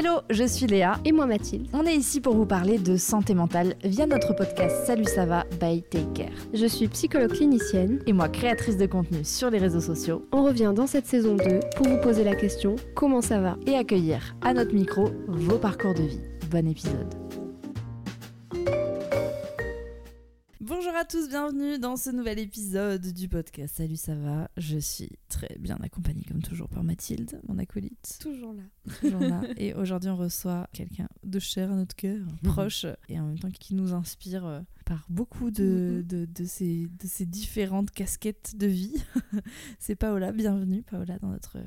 Hello, je suis Léa. Et moi Mathilde. On est ici pour vous parler de santé mentale via notre podcast Salut ça va by Take Care. Je suis psychologue clinicienne. Et moi créatrice de contenu sur les réseaux sociaux. On revient dans cette saison 2 pour vous poser la question comment ça va? Et accueillir à notre micro vos parcours de vie. Bon épisode. Bonjour à tous, bienvenue dans ce nouvel épisode du podcast. Salut, ça va? Je suis très bien accompagnée comme toujours par Mathilde, mon acolyte. Toujours là. Toujours là. Et aujourd'hui, on reçoit quelqu'un de cher à notre cœur, proche, et en même temps qui nous inspire euh, par beaucoup de, de, de ces, de ces différentes casquettes de vie. C'est Paola, bienvenue Paola dans notre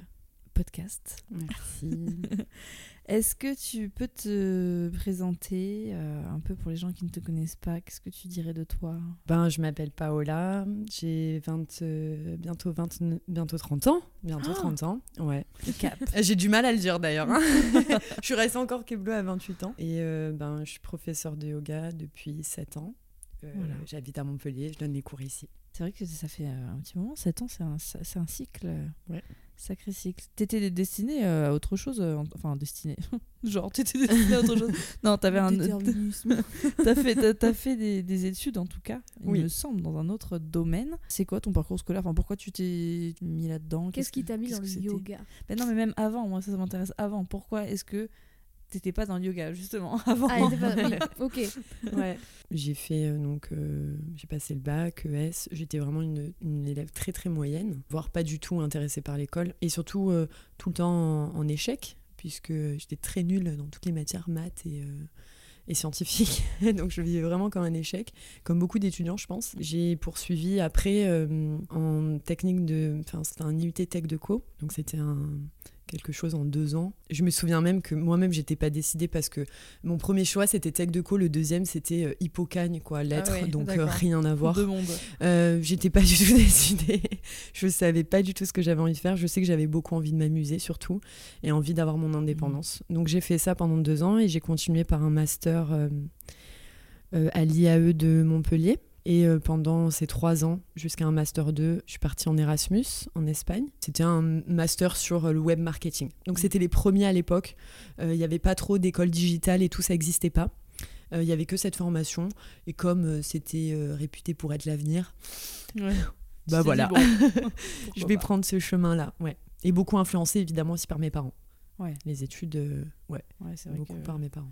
podcast. Merci. Est-ce que tu peux te présenter euh, un peu pour les gens qui ne te connaissent pas? Qu'est-ce que tu dirais de toi? Ben, je m'appelle Paola, j'ai 20, euh, bientôt, 20, bientôt 30 ans. Bientôt Ah 30 ans, ouais. Cap. J'ai du mal à le dire d'ailleurs. hein. je suis restée encore Keblo à 28 ans. Et euh, ben, je suis professeure de yoga depuis 7 ans. Voilà. J'habite à Montpellier, je donne les cours ici. C'est vrai que ça fait un petit moment, 7 ans, c'est un, un cycle. Ouais. Sacré cycle. T'étais destinée euh, à autre chose euh, en- Enfin, destinée. Genre, t'étais destinée à autre chose. Non, t'avais un. T'as fait, t'as, fait des, des études en tout cas, il Oui. me semble, dans un autre domaine. C'est quoi ton parcours scolaire? Enfin, pourquoi tu t'es mis là-dedans? Qu'est-ce qui t'a mis dans le yoga? Ben non, mais même avant, moi ça, ça m'intéresse avant. Pourquoi est-ce que t'étais pas dans le yoga justement avant Ah, elle était pas- oui, ok. Ouais. J'ai fait euh, donc euh, j'ai passé le bac, ES. J'étais vraiment une, une élève très très moyenne, voire pas du tout intéressée par l'école et surtout euh, tout le temps en, en échec puisque j'étais très nulle dans toutes les matières maths et euh, et scientifiques. donc je vivais vraiment comme un échec, comme beaucoup d'étudiants je pense. J'ai poursuivi après euh, en technique de, enfin c'était un IUT Tech de co, donc c'était un quelque chose en deux ans. Je me souviens même que moi-même j'étais pas décidée parce que mon premier choix c'était Tech de co, le deuxième c'était euh, Hippocagne quoi, lettres, ouais, donc euh, rien à voir. Deux mondes. Euh, j'étais pas du tout décidée. je savais pas du tout ce que j'avais envie de faire. Je sais que j'avais beaucoup envie de m'amuser surtout et envie d'avoir mon indépendance. Donc j'ai fait ça pendant deux ans et j'ai continué par un master euh, à l'IAE de Montpellier. Et euh, pendant ces trois ans, jusqu'à un master 2, je suis partie en Erasmus, en Espagne. C'était un master sur euh, le web marketing. Donc c'était les premiers à l'époque. Euh, Il n'y avait pas trop d'écoles digitales et tout, ça n'existait pas. Euh, Il n'y avait que cette formation. Et comme euh, c'était euh, réputé pour être l'avenir, Ouais. bah voilà, bon, je vais pas. prendre ce chemin-là. Ouais. Et beaucoup influencé évidemment aussi par mes parents. Ouais. Les études, euh, ouais, Ouais, c'est vrai beaucoup que- par mes parents.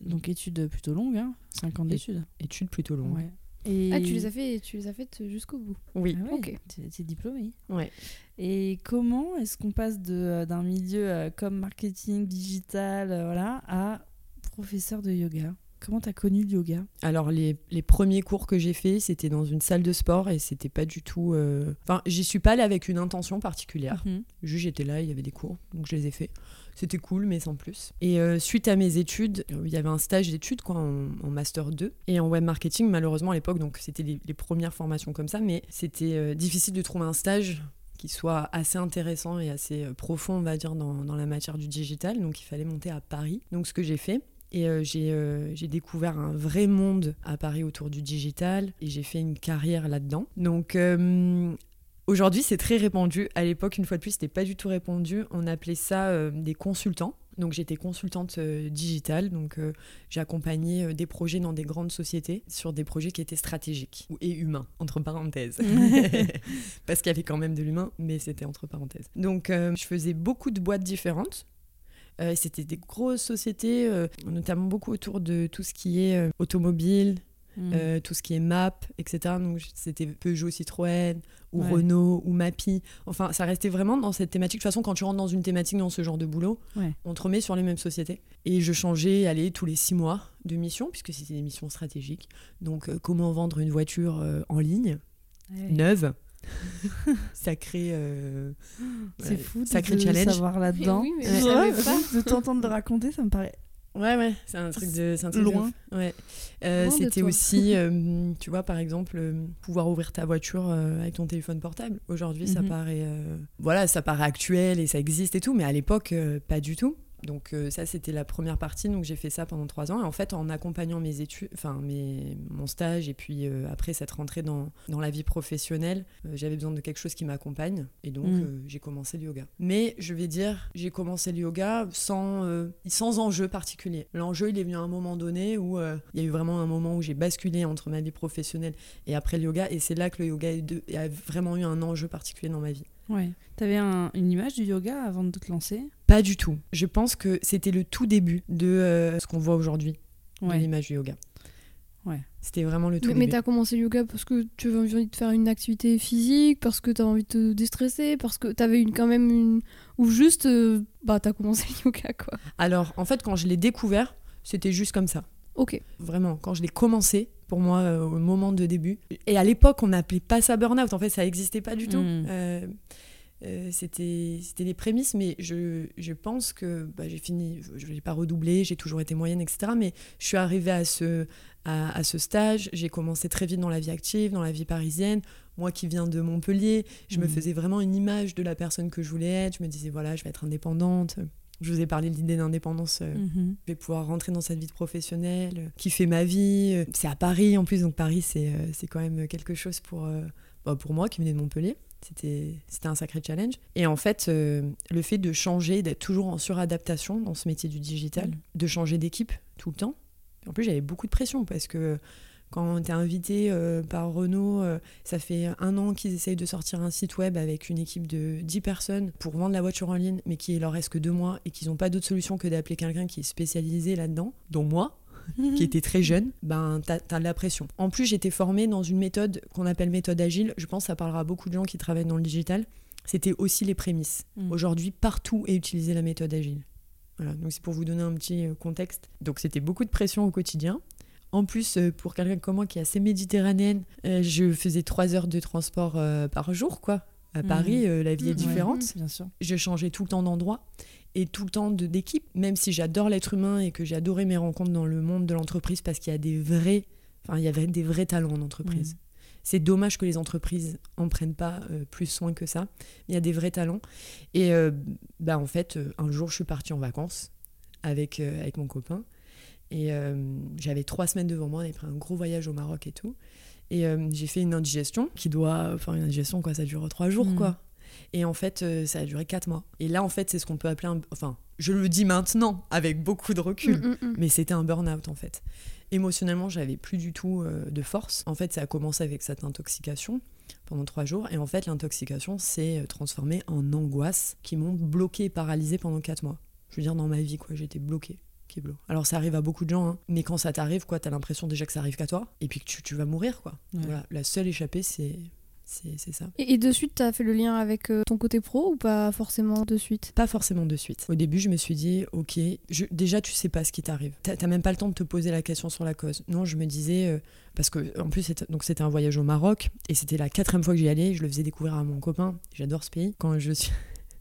Donc études plutôt longues, hein 5 ans d'études. Études plutôt longues. Ouais. Et... Ah, tu les as fait, tu les as faites jusqu'au bout. Oui. Ah ouais, Ok. t'es- diplômée. Ouais. Et comment est-ce qu'on passe de, euh, d'un milieu euh, comme marketing, digital, euh, voilà, à professeur de yoga? Comment t'as connu le yoga? Alors les, les premiers cours que j'ai faits, c'était dans une salle de sport et c'était pas du tout. euh, Enfin, j'y suis pas allée avec une intention particulière. Mhm. Juste j'étais là, il y avait des cours, donc je les ai faits. C'était cool, mais sans plus. Et euh, suite à mes études, euh, il y avait un stage d'études quoi, en, master 2 et en web marketing. Malheureusement à l'époque, donc c'était les, premières formations comme ça, mais c'était euh, difficile de trouver un stage qui soit assez intéressant et assez profond, on va dire, dans, dans la matière du digital. Donc il fallait monter à Paris. Donc ce que j'ai fait. Et j'ai découvert un vrai monde à Paris autour du digital et j'ai fait une carrière là-dedans. Donc aujourd'hui, c'est très répandu. À l'époque, une fois de plus, c'était pas du tout répandu. On appelait ça euh, des consultants. Donc j'étais consultante euh, digitale, donc euh, j'ai accompagné euh, des projets dans des grandes sociétés sur des projets qui étaient stratégiques et humains, entre parenthèses. Parce qu'il y avait quand même de l'humain, mais c'était entre parenthèses. Donc je faisais beaucoup de boîtes différentes. C'était des grosses sociétés, notamment beaucoup autour de tout ce qui est automobile, Mhm. euh, tout ce qui est map, etc. Donc c'était Peugeot, Citroën, ou Ouais. Renault, ou Mappy. Enfin, ça restait vraiment dans cette thématique. De toute façon, quand tu rentres dans une thématique dans ce genre de boulot, Ouais. on te remet sur les mêmes sociétés. Et je changeais, allez, tous les six mois de mission, puisque c'était des missions stratégiques. Donc, euh, comment vendre une voiture euh, en ligne, Ouais. neuve, sacré. euh, C'est ouais, fou de, Sacré de challenge. savoir là-dedans. Oui, mais pas. de t'entendre raconter, ça me paraît. Ouais, ouais, c'est un truc de. un truc Loin. Ouais. Euh, C'était aussi, euh, tu vois, par exemple, euh, pouvoir ouvrir ta voiture euh, avec ton téléphone portable. Aujourd'hui, ça Mhm. paraît. euh, voilà, ça paraît actuel et ça existe et tout, mais à l'époque, pas du tout. Donc, euh, ça, c'était la première partie. Donc, j'ai fait ça pendant trois ans. Et en fait, en accompagnant mes études, enfin, mes, mon stage et puis euh, après cette rentrée dans, dans la vie professionnelle, euh, j'avais besoin de quelque chose qui m'accompagne. Et donc, euh, j'ai commencé le yoga. Mais je vais dire, j'ai commencé le yoga sans, sans enjeu particulier. L'enjeu, il est venu à un moment donné où il y a eu vraiment un moment où j'ai basculé entre ma vie professionnelle et après le yoga. Et c'est là que le yoga a vraiment eu un enjeu particulier dans ma vie. Ouais. T'avais un- une image du yoga avant de te lancer? Pas du tout. Je pense que c'était le tout début de euh, ce qu'on voit aujourd'hui, de l'image du yoga. Ouais. C'était vraiment le tout Mais, mais début. t'as commencé le yoga parce que tu avais envie de faire une activité physique, parce que t'as envie de te déstresser, parce que t'avais une, quand même une. Ou juste, euh, bah t'as commencé le yoga quoi. Alors, en fait, quand je l'ai découvert, c'était juste comme ça. Ok. Vraiment, quand je l'ai commencé, pour moi, euh, au moment de début. Et à l'époque, on n'appelait pas ça burn-out. En fait, ça n'existait pas du tout. Mm. Euh, c'était les prémices, mais je, je pense que bah, j'ai fini, je n'ai pas redoublé, j'ai toujours été moyenne, etc. Mais je suis arrivée à ce, à, à ce stage, j'ai commencé très vite dans la vie active, dans la vie parisienne. Moi qui viens de Montpellier, je me Mm. faisais vraiment une image de la personne que je voulais être. Je me disais, voilà, je vais être indépendante. Je vous ai parlé de l'idée d'indépendance euh, Mhm. je vais pouvoir rentrer dans cette vie professionnelle, euh, kiffer ma vie. C'est à Paris en plus, donc Paris c'est c'est quand même quelque chose pour, euh, bah, pour moi qui venais de Montpellier. C'était un sacré challenge. Et en fait, euh, le fait de changer, d'être toujours en suradaptation dans ce métier du digital, Mm. de changer d'équipe tout le temps. En plus, j'avais beaucoup de pression parce que quand tu es invité euh, par Renault, euh, ça fait un an qu'ils essayent de sortir un site web avec une équipe de 10 personnes pour vendre la voiture en ligne, mais qu'il leur reste que deux mois et qu'ils n'ont pas d'autre solution que d'appeler quelqu'un qui est spécialisé là-dedans, dont moi, qui était très jeune, ben t'as as de la pression. En plus, j'étais formée dans une méthode qu'on appelle méthode agile. Je pense que ça parlera à beaucoup de gens qui travaillent dans le digital. C'était aussi les prémices. Mm. Aujourd'hui, partout est utilisée la méthode agile. Voilà, donc c'est pour vous donner un petit euh, contexte. Donc c'était beaucoup de pression au quotidien. En plus, euh, pour quelqu'un comme moi qui est assez méditerranéenne, euh, je faisais trois heures de transport par jour, quoi. À Mhm. Paris, la vie est Mhm. différente. Bien sûr. Je changeais tout le temps d'endroit et tout le temps de- d'équipe, même si j'adore l'être humain et que j'ai adoré mes rencontres dans le monde de l'entreprise parce qu'il y a des vrais, enfin il y avait des vrais talents en entreprise. Mhm. C'est dommage que les entreprises en prennent pas euh, plus soin que ça. Il y a des vrais talents. Et euh, bah en fait, euh, un jour, je suis partie en vacances avec, euh, avec mon copain. Et j'avais trois semaines devant moi. On avait pris un gros voyage au Maroc et tout. Et j'ai fait une indigestion qui doit. Enfin, une indigestion, quoi, ça dure trois jours, Mhm. quoi. Et en fait, euh, ça a duré quatre mois. Et là, en fait, c'est ce qu'on peut appeler un. Enfin, je le dis maintenant avec beaucoup de recul. Mm, mm, mm. Mais c'était un burn-out en fait. Émotionnellement, j'avais plus du tout euh, de force. En fait, ça a commencé avec cette intoxication pendant trois jours. Et en fait, l'intoxication s'est euh, transformée en angoisse qui m'ont bloqué et paralysé pendant quatre mois. Je veux dire, dans ma vie, quoi, j'étais bloquée. Alors ça arrive à beaucoup de gens, hein. mais quand ça t'arrive, quoi, t'as l'impression déjà que ça arrive qu'à toi, et puis que tu, tu vas mourir, quoi. Ouais. Voilà, la seule échappée, c'est c'est ça. Et, et de suite, t'as fait le lien avec euh, ton côté pro ou pas forcément de suite? Pas forcément de suite. Au début, je me suis dit, ok, je- déjà, tu sais pas ce qui t'arrive. T'as même pas le temps de te poser la question sur la cause. Non, je me disais, euh, parce que en plus, c'était- donc c'était un voyage au Maroc, et c'était la quatrième fois que j'y allais. Je le faisais découvrir à mon copain. J'adore ce pays. Quand je suis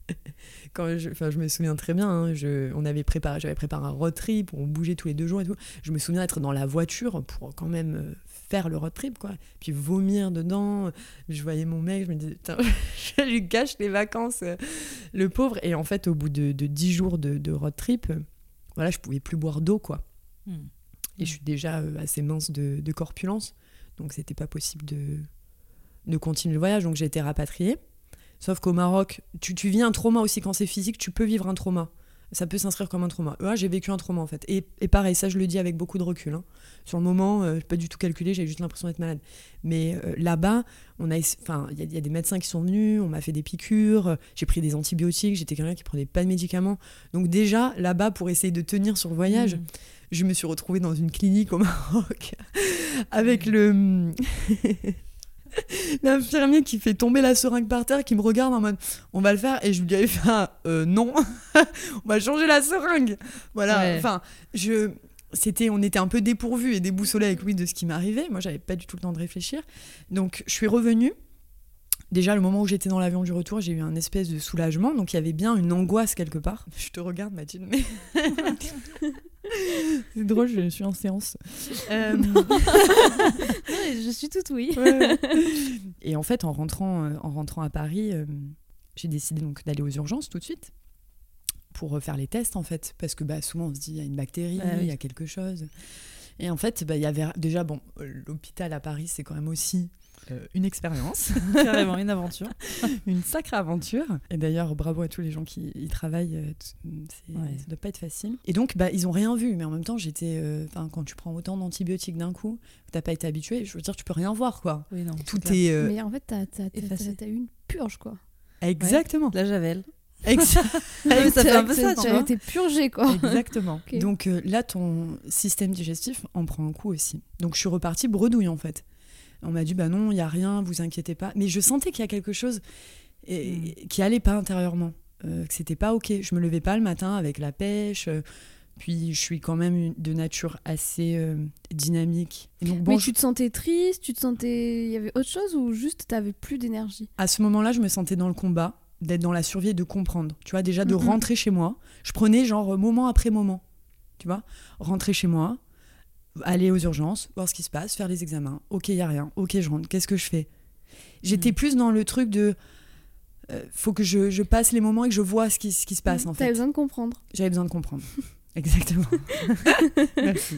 quand je, enfin, je me souviens très bien, hein, je, on avait préparé, j'avais préparé un road trip, on bougeait tous les deux jours et tout. Je me souviens d'être dans la voiture pour quand même euh, faire le road trip, quoi. Puis vomir dedans. Je voyais mon mec, je me disais, putain, je lui gâche les vacances, le pauvre. Et en fait, au bout de, de 10 jours de, de road trip, voilà, je pouvais plus boire d'eau, quoi. Mm. Et je suis déjà euh, assez mince de, de corpulence, donc c'était pas possible de, de continuer le voyage. Donc j'ai été rapatriée. Sauf qu'au Maroc, tu, tu vis un trauma aussi quand c'est physique, tu peux vivre un trauma. Ça peut s'inscrire comme un trauma. Ah, j'ai vécu un trauma en fait. Et, et pareil, ça je le dis avec beaucoup de recul. hein. Sur le moment, euh, j'ai pas du tout calculé, j'avais juste l'impression d'être malade. Mais euh, là-bas, on a, enfin, il y, a- il y a des médecins qui sont venus, on m'a fait des piqûres, euh, j'ai pris des antibiotiques, j'étais quelqu'un qui prenait pas de médicaments. Donc déjà là-bas, pour essayer de tenir sur le voyage, Mm. je me suis retrouvée dans une clinique au Maroc avec le l'infirmier qui fait tomber la seringue par terre qui me regarde en mode on va le faire et je lui avais fait un, euh, non on va changer la seringue voilà Ouais. enfin je c'était on était un peu dépourvus et déboussolés avec lui de ce qui m'arrivait moi j'avais pas du tout le temps de réfléchir donc je suis revenue Déjà, le moment où j'étais dans l'avion du retour, j'ai eu un espèce de soulagement. Donc, il y avait bien une angoisse quelque part. Je te regarde, Mathilde, mais. C'est drôle, je suis en séance. Euh, je suis toute oui. ouais, ouais. Et en fait, en rentrant, euh, en rentrant à Paris, euh, j'ai décidé donc d'aller aux urgences tout de suite pour euh, faire les tests en fait, parce que bah, souvent on se dit il y a une bactérie, Ah oui. il y a quelque chose. Et en fait, bah, il y avait déjà bon, euh, l'hôpital à Paris, c'est quand même aussi euh, une expérience, Carrément, une aventure. une sacrée aventure. Et d'ailleurs, bravo à tous les gens qui y travaillent, euh, c'est- Ouais. ça doit pas être facile. Et donc, bah, ils ont rien vu, mais en même temps, j'étais, euh, enfin, quand tu prends autant d'antibiotiques d'un coup, t'as pas été habitué, je veux dire, tu peux rien voir quoi. Oui, non. Tout est euh, Mais en fait, t'as t'as- t'as- t'as- eu une purge, quoi. exactement. La javel. Exa- mais ça fait un peu ça, T'as tu vois. été purgé, quoi. Exactement. Ok. Donc euh, là, ton système digestif en prend un coup aussi. Donc je suis repartie bredouille en fait. On m'a dit bah non, il y a rien, vous inquiétez pas. Mais je sentais qu'il y a quelque chose et- qui allait pas intérieurement, euh, que c'était pas ok. Je me levais pas le matin avec la pêche. euh, puis je suis quand même de nature assez euh, dynamique. Et donc bon, Mais tu te sentais triste, tu te sentais. Il y avait autre chose ou juste t'avais plus d'énergie? À ce moment-là, je me sentais dans le combat, d'être dans la survie et de comprendre. Tu vois, déjà de rentrer chez moi. Je prenais genre moment après moment. Tu vois, rentrer chez moi, aller aux urgences, voir ce qui se passe, faire les examens. Ok, il y a rien. Ok, je rentre. Qu'est-ce que je fais? J'étais Mhm. plus dans le truc de. euh, faut que je, je passe les moments et que je vois ce qui, ce qui se passe en T'avais fait. besoin de comprendre. J'avais besoin de comprendre. Exactement. Merci.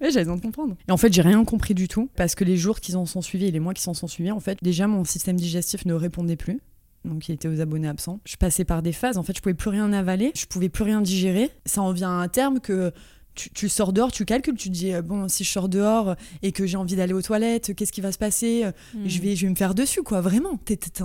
Ouais, j'avais besoin de comprendre. Et en fait, j'ai rien compris du tout parce que les jours qui en sont suivis et les mois qui s'en sont suivis, en fait, déjà mon système digestif ne répondait plus. Donc, il était aux abonnés absents. Je passais par des phases. En fait, je pouvais plus rien avaler. Je pouvais plus rien digérer. Ça en vient à un terme que tu, tu sors dehors, tu calcules, tu te dis euh, bon, si je sors dehors et que j'ai envie d'aller aux toilettes, qu'est-ce qui va se passer Hmm. je vais, je vais me faire dessus, quoi, vraiment.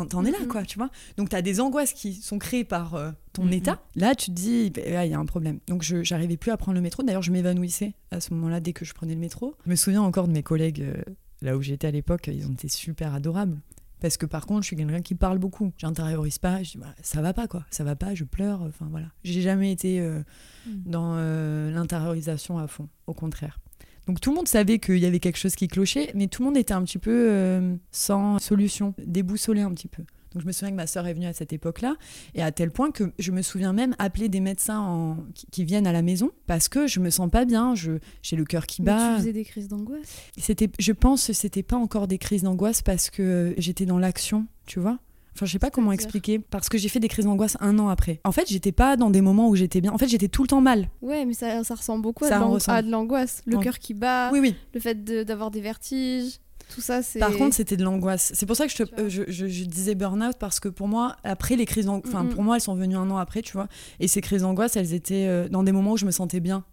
T'en es là, Mhm. quoi, tu vois. Donc, t'as des angoisses qui sont créées par euh, ton Mhm. état. Là, tu te dis, bah, il y a un problème. Donc, je j'arrivais plus à prendre le métro. D'ailleurs, je m'évanouissais à ce moment-là dès que je prenais le métro. Je me souviens encore de mes collègues, euh, là où j'étais à l'époque, ils ont été super adorables. Parce que par contre, je suis quelqu'un qui parle beaucoup. J'intériorise pas. Je dis, voilà, ça va pas, quoi. Ça va pas, je pleure. Enfin, voilà. J'ai jamais été euh, Mhm. dans euh, l'intériorisation à fond. Au contraire. Donc tout le monde savait qu'il y avait quelque chose qui clochait, mais tout le monde était un petit peu euh, sans solution, déboussolé un petit peu. Donc je me souviens que ma sœur est venue à cette époque-là, et à tel point que je me souviens même appeler des médecins en- qui, qui viennent à la maison parce que je me sens pas bien, je j'ai le cœur qui Mais bat. tu faisais des crises d'angoisse? C'était, je pense, que c'était pas encore des crises d'angoisse parce que j'étais dans l'action, tu vois? Enfin, je sais pas comment expliquer parce que j'ai fait des crises d'angoisse un an après. En fait, j'étais pas dans des moments où j'étais bien. En fait, j'étais tout le temps mal. Ouais, mais ça, ça ressemble beaucoup à Ça de l'ang- ressemble. à de l'angoisse. Le Ouais. cœur qui bat, Oui, oui. le fait de- d'avoir des vertiges, tout ça, c'est. Par contre, c'était de l'angoisse. C'est pour ça que je, te- Tu vois. je, je- je disais burn-out parce que pour moi, après les crises enfin pour moi, elles sont venues un an après, tu vois. Et ces crises d'angoisse, elles étaient euh, dans des moments où je me sentais bien.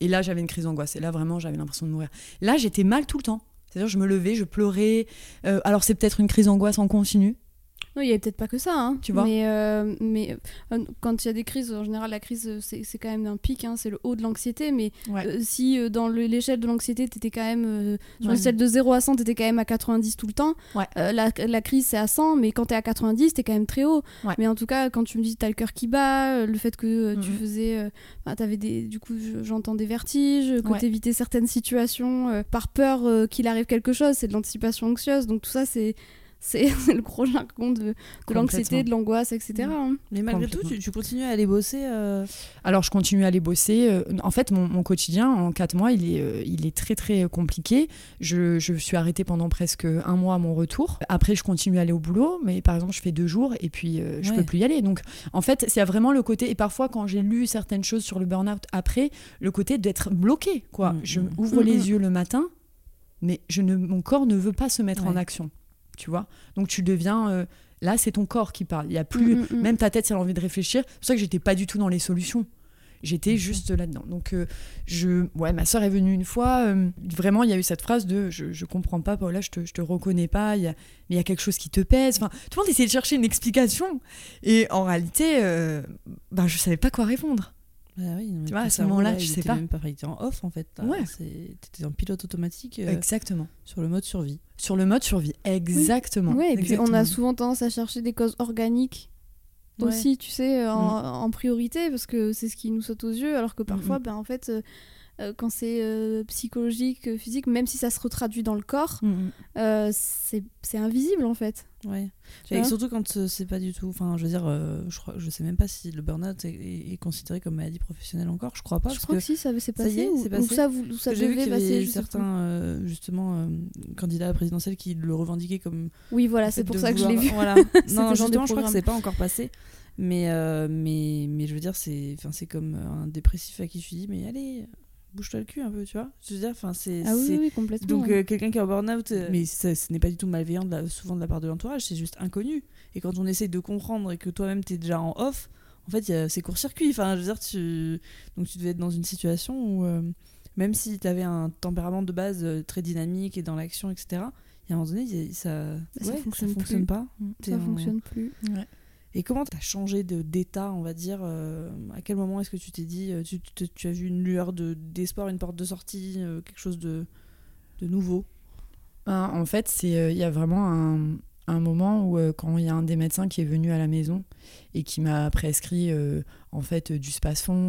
Et là, j'avais une crise d'angoisse. Et là, vraiment, j'avais l'impression de mourir. Là, j'étais mal tout le temps. C'est-à-dire, je me levais, je pleurais. Euh, alors, c'est peut-être une crise d'angoisse en continu. Non, il y avait peut-être pas que ça, hein. Tu vois Mais, euh, mais euh, quand il y a des crises, en général, la crise, euh, c'est c'est quand même un pic, hein, c'est le haut de l'anxiété. Mais euh, si dans le- l'échelle de l'anxiété, t'étais quand même. sur Ouais. l'échelle de 0 à 100, t'étais quand même à 90 tout le temps. Ouais. La, la crise, c'est à 100, mais quand t'es à 90, t'es quand même très haut. Ouais. Mais en tout cas, quand tu me dis t'as le cœur qui bat, le fait que tu faisais. t'avais des. Du coup, je- j'entends des vertiges, que Ouais. t'évitais certaines situations par peur qu'il arrive quelque chose, c'est de l'anticipation anxieuse. Donc tout ça, c'est. C'est c'est le gros jargon de, de l'anxiété, de l'angoisse, etc. hein. Mais malgré tout, tu, tu continues à aller bosser. euh, Alors, je continue à aller bosser. Euh, En fait, mon, mon quotidien, en quatre mois, il est, euh, il est très, très compliqué. Je, je suis arrêtée pendant presque un mois à mon retour. Après, je continue à aller au boulot, mais par exemple, je fais deux jours et puis euh, je Ouais. peux plus y aller. Donc, en fait, il y a vraiment le côté. Et parfois, quand j'ai lu certaines choses sur le burn-out après, le côté d'être bloqué, quoi. Mm, Je mm. ouvre Mm, les mm. yeux le matin, mais je ne, mon corps ne veut pas se mettre en action. Tu vois Donc, tu deviens. euh, là, c'est ton corps qui parle. Il y a plus. Mm, mm, mm. Même ta tête, si elle a envie de réfléchir. C'est pour ça que j'étais pas du tout dans les solutions. J'étais juste là-dedans. Donc, euh, je, ouais, ma soeur est venue une fois. euh, vraiment, il y a eu cette phrase de je, je comprends pas, Paula, je te, je te reconnais pas. Il y a, mais il y a quelque chose qui te pèse. Enfin, tout le monde essayait de chercher une explication. Et en réalité, euh, ben, je savais pas quoi répondre. Bah oui, non, mais Tu vois, ton à ce moment-là, là, tu sais pas. Même pas il était en off en fait. Ouais. T'étais en pilote automatique euh, Exactement. sur le mode survie. Sur le mode survie. Exactement. Ouais, et puis on a souvent tendance à chercher des causes organiques Ouais. aussi, tu sais, en, en priorité, parce que c'est ce qui nous saute aux yeux, alors que parfois, Mhm. ben, en fait, euh, euh, quand c'est euh, psychologique, euh, physique, même si ça se retraduit dans le corps, Mm, mm. euh, c'est c'est invisible en fait. Ouais. Et? surtout quand euh, c'est pas du tout. Enfin, je veux dire, euh, je, crois, je sais même pas si le burn-out est, est- est considéré comme maladie professionnelle encore. Je crois pas. Je parce crois que, que si, ça s'est ça y passé. est, ou, c'est ou passé. ça, vous- ou ça j'ai vu qu'il y avait certains euh, justement euh, candidats présidentiels qui le revendiquaient comme. Oui, voilà, c'est pour ça que je l'ai vu. Voilà. Non, justement, je crois que c'est pas encore passé. Mais, euh, mais, mais je veux dire, c'est comme un dépressif à qui je dis, mais allez, bouge-toi le cul un peu, tu vois. Je veux dire, enfin, c'est. Ah oui, complètement. Donc euh, quelqu'un qui est en burn-out, euh, mais ça- ce n'est pas du tout malveillant de la- souvent de la part de l'entourage, c'est juste inconnu. Et quand on essaye de comprendre et que toi-même t'es déjà en off, en fait il y a- c'est court-circuit. Enfin, je veux dire, tu donc tu devais être dans une situation où euh, même si t'avais un tempérament de base euh, très dynamique et dans l'action, etc. Il y a un moment donné, ça, Bah, ça ouais, fonctionne fonctionne plus. pas. T'es ça en- fonctionne plus. Et comment t'as changé de d'état, on va dire euh, À quel moment est-ce que tu t'es dit, euh, tu, tu- tu as vu une lueur de d'espoir, une porte de sortie, euh, quelque chose de de nouveau? Ben, en fait, il y a vraiment un, un moment où quand il y a un des médecins qui est venu à la maison et qui m'a prescrit en fait du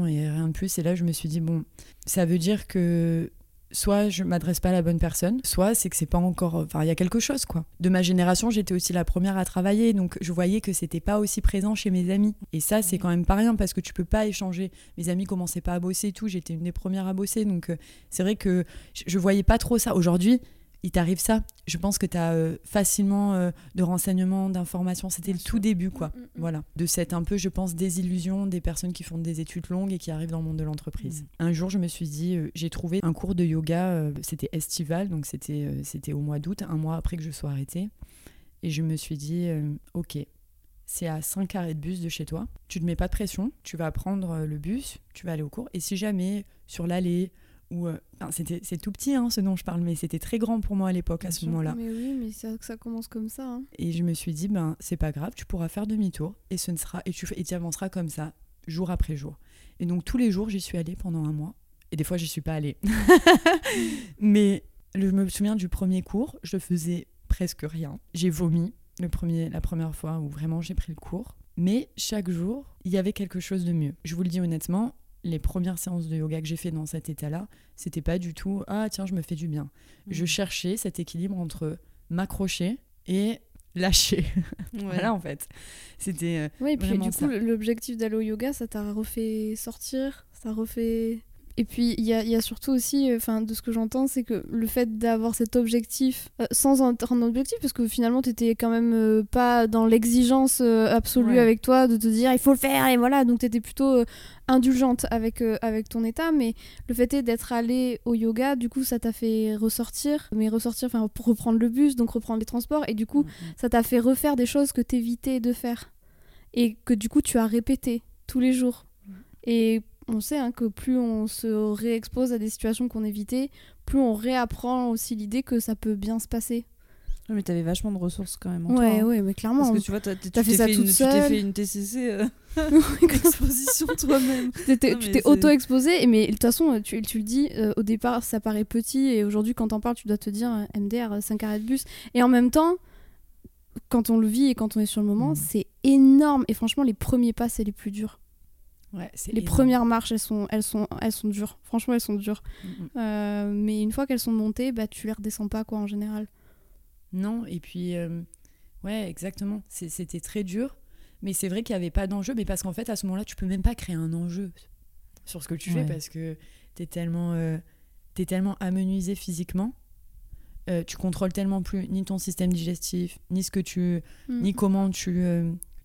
et rien de plus, et là je me suis dit bon, ça veut dire que soit je m'adresse pas à la bonne personne, soit c'est que c'est pas encore, enfin il y a quelque chose quoi. De ma génération, j'étais aussi la première à travailler, donc je voyais que c'était pas aussi présent chez mes amis. Et ça c'est quand même pas rien parce que tu peux pas échanger. Mes amis commençaient pas à bosser et tout, j'étais une des premières à bosser, donc euh, c'est vrai que je, je voyais pas trop ça. Aujourd'hui, il t'arrive ça. Je pense que tu as facilement euh, de renseignements, d'informations. C'était le tout début, quoi. Mm, mm, mm. Voilà. De cette un peu, je pense, désillusion des personnes qui font des études longues et qui arrivent dans le monde de l'entreprise. Un jour, je me suis dit, euh, j'ai trouvé un cours de yoga, euh, c'était estival, donc c'était euh, c'était au mois d'août, un mois après que je sois arrêtée. Et je me suis dit, euh, ok, c'est à 5 arrêts de bus de chez toi. Tu ne mets pas de pression, tu vas prendre euh, le bus, tu vas aller au cours. Et si jamais, sur l'allée, euh, c'était c'est tout petit hein, ce dont je parle, mais c'était très grand pour moi à l'époque, à ce moment-là. Mais oui, mais ça, ça commence comme ça. hein. Et je me suis dit, ben, c'est pas grave, tu pourras faire demi-tour et ce ne sera et tu et avanceras comme ça, jour après jour. Et donc tous les jours, j'y suis allée pendant un mois. Et des fois, j'y suis pas allée. Mais je me souviens du premier cours, je faisais presque rien. J'ai vomi le premier, la première fois où vraiment j'ai pris le cours. Mais chaque jour, il y avait quelque chose de mieux. Je vous le dis honnêtement, les premières séances de yoga que j'ai fait dans cet état-là, c'était pas du tout ah tiens, je me fais du bien. Je cherchais cet équilibre entre m'accrocher et lâcher. Voilà en fait. C'était euh, et puis du ça. coup, l'objectif d'aller au yoga, ça t'a refait sortir, ça refait. Et puis, il y a, il y a surtout aussi, euh, enfin, de ce que j'entends, c'est que le fait d'avoir cet objectif, euh, sans en être un objectif, parce que finalement, t'étais quand même euh, pas dans l'exigence euh, absolue Ouais. avec toi de te dire il faut le faire, et voilà, donc t'étais plutôt euh, indulgente avec, avec ton état, mais le fait est d'être allé au yoga, du coup, ça t'a fait ressortir, mais ressortir, enfin, pour reprendre le bus, donc reprendre les transports, et du coup, ça t'a fait refaire des choses que t'évitais de faire. Et que du coup tu as répété tous les jours. Et on sait hein, que plus on se réexpose à des situations qu'on évitait, plus on réapprend aussi l'idée que ça peut bien se passer. Ouais, mais t'avais vachement de ressources quand même. En Ouais, toi, hein. ouais, mais clairement. Parce que tu vois, t'as, tu T'as fait ça une, toute tu t'es seule. fait une TCC euh, exposition toi-même. T'étais- Non, tu t'es c'est- auto-exposé, mais de toute façon, tu, tu le dis, euh, au départ, ça paraît petit, et aujourd'hui, quand t'en parles, tu dois te dire euh, MDR, 5 arrêts de bus. Et en même temps, quand on le vit et quand on est sur le moment, Mhm. c'est énorme. Et franchement, les premiers pas, c'est les plus durs. Ouais, Les énorme. premières marches, elles sont, elles, sont, elles sont dures. Franchement, elles sont dures. Mm, mm. Euh, mais une fois qu'elles sont montées, bah, tu les redescends pas, quoi, en général. Non, et puis, euh, ouais, exactement. C'était très dur, mais c'est vrai qu'il n'y avait pas d'enjeu, mais parce qu'en fait, à ce moment-là, tu peux même pas créer un enjeu sur ce que tu Ouais. fais parce que tu es tellement, euh, t'es tellement amenuisé physiquement. euh, tu contrôles tellement plus ni ton système digestif, ni ce que tu, Mm. ni comment tu,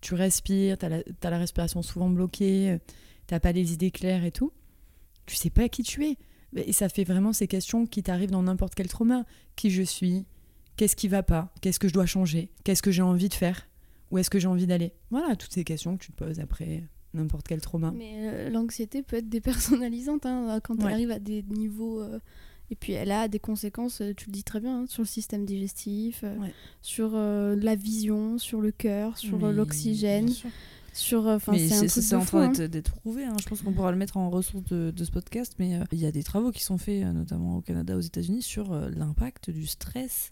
tu respires, tu as, la respiration souvent bloquée, euh, t'as pas les idées claires et tout. Tu sais pas qui tu es. Et ça fait vraiment ces questions qui t'arrivent dans n'importe quel trauma. Qui je suis? Qu'est-ce qui va pas? Qu'est-ce que je dois changer? Qu'est-ce que j'ai envie de faire? Où est-ce que j'ai envie d'aller? Voilà, toutes ces questions que tu te poses après n'importe quel trauma. Mais euh, l'anxiété peut être dépersonnalisante hein, quand elle Ouais. arrive à des niveaux. euh, et puis elle a des conséquences, euh, tu le dis très bien, hein, sur le système digestif, euh, Ouais. sur euh, la vision, sur le cœur, sur l'oxygène, sur. euh, mais c'est en train hein. d'être, prouvé. hein. Je pense qu'on pourra le mettre en ressource de, de ce podcast. Mais euh, il y a des travaux qui sont faits, notamment au Canada, aux États-Unis, sur l'impact du stress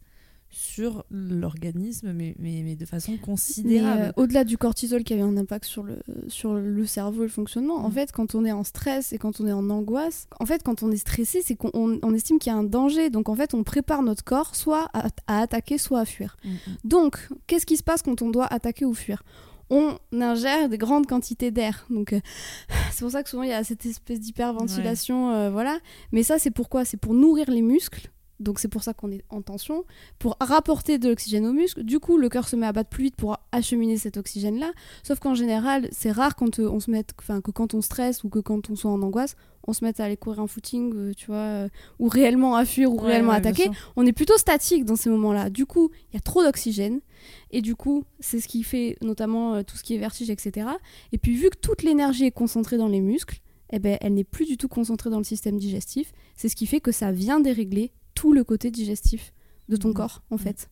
sur l'organisme, mais, mais, mais de façon Mais, considérable. euh, au-delà du cortisol qui avait un impact sur le, sur le cerveau et le fonctionnement, en Mm. fait, quand on est en stress et quand on est en angoisse, en fait, quand on est stressé, c'est qu'on on- on estime qu'il y a un danger. Donc, en fait, on prépare notre corps soit à, à attaquer, soit à fuir. Mm, mm. Donc, qu'est-ce qui se passe quand on doit attaquer ou fuir? On ingère des grandes quantités d'air. Donc, euh, c'est pour ça que souvent il y a cette espèce d'hyperventilation. euh, voilà. Mais ça, c'est pourquoi? C'est pour nourrir les muscles. Donc, c'est pour ça qu'on est en tension. Pour rapporter de l'oxygène aux muscles. Du coup, le cœur se met à battre plus vite pour acheminer cet oxygène-là. Sauf qu'en général, c'est rare quand euh, on se met, enfin, que quand on stresse ou que quand on soit en angoisse, on se mette à aller courir un footing, euh, tu vois, euh, ou réellement à fuir ou Ouais, réellement ouais, attaquer on est plutôt statique dans ces moments-là. Du coup, il y a trop d'oxygène. Et du coup, c'est ce qui fait notamment tout ce qui est vertige, etc. Et puis, vu que toute l'énergie est concentrée dans les muscles, eh ben, elle n'est plus du tout concentrée dans le système digestif. C'est ce qui fait que ça vient dérégler tout le côté digestif de ton Mhm. corps, en fait.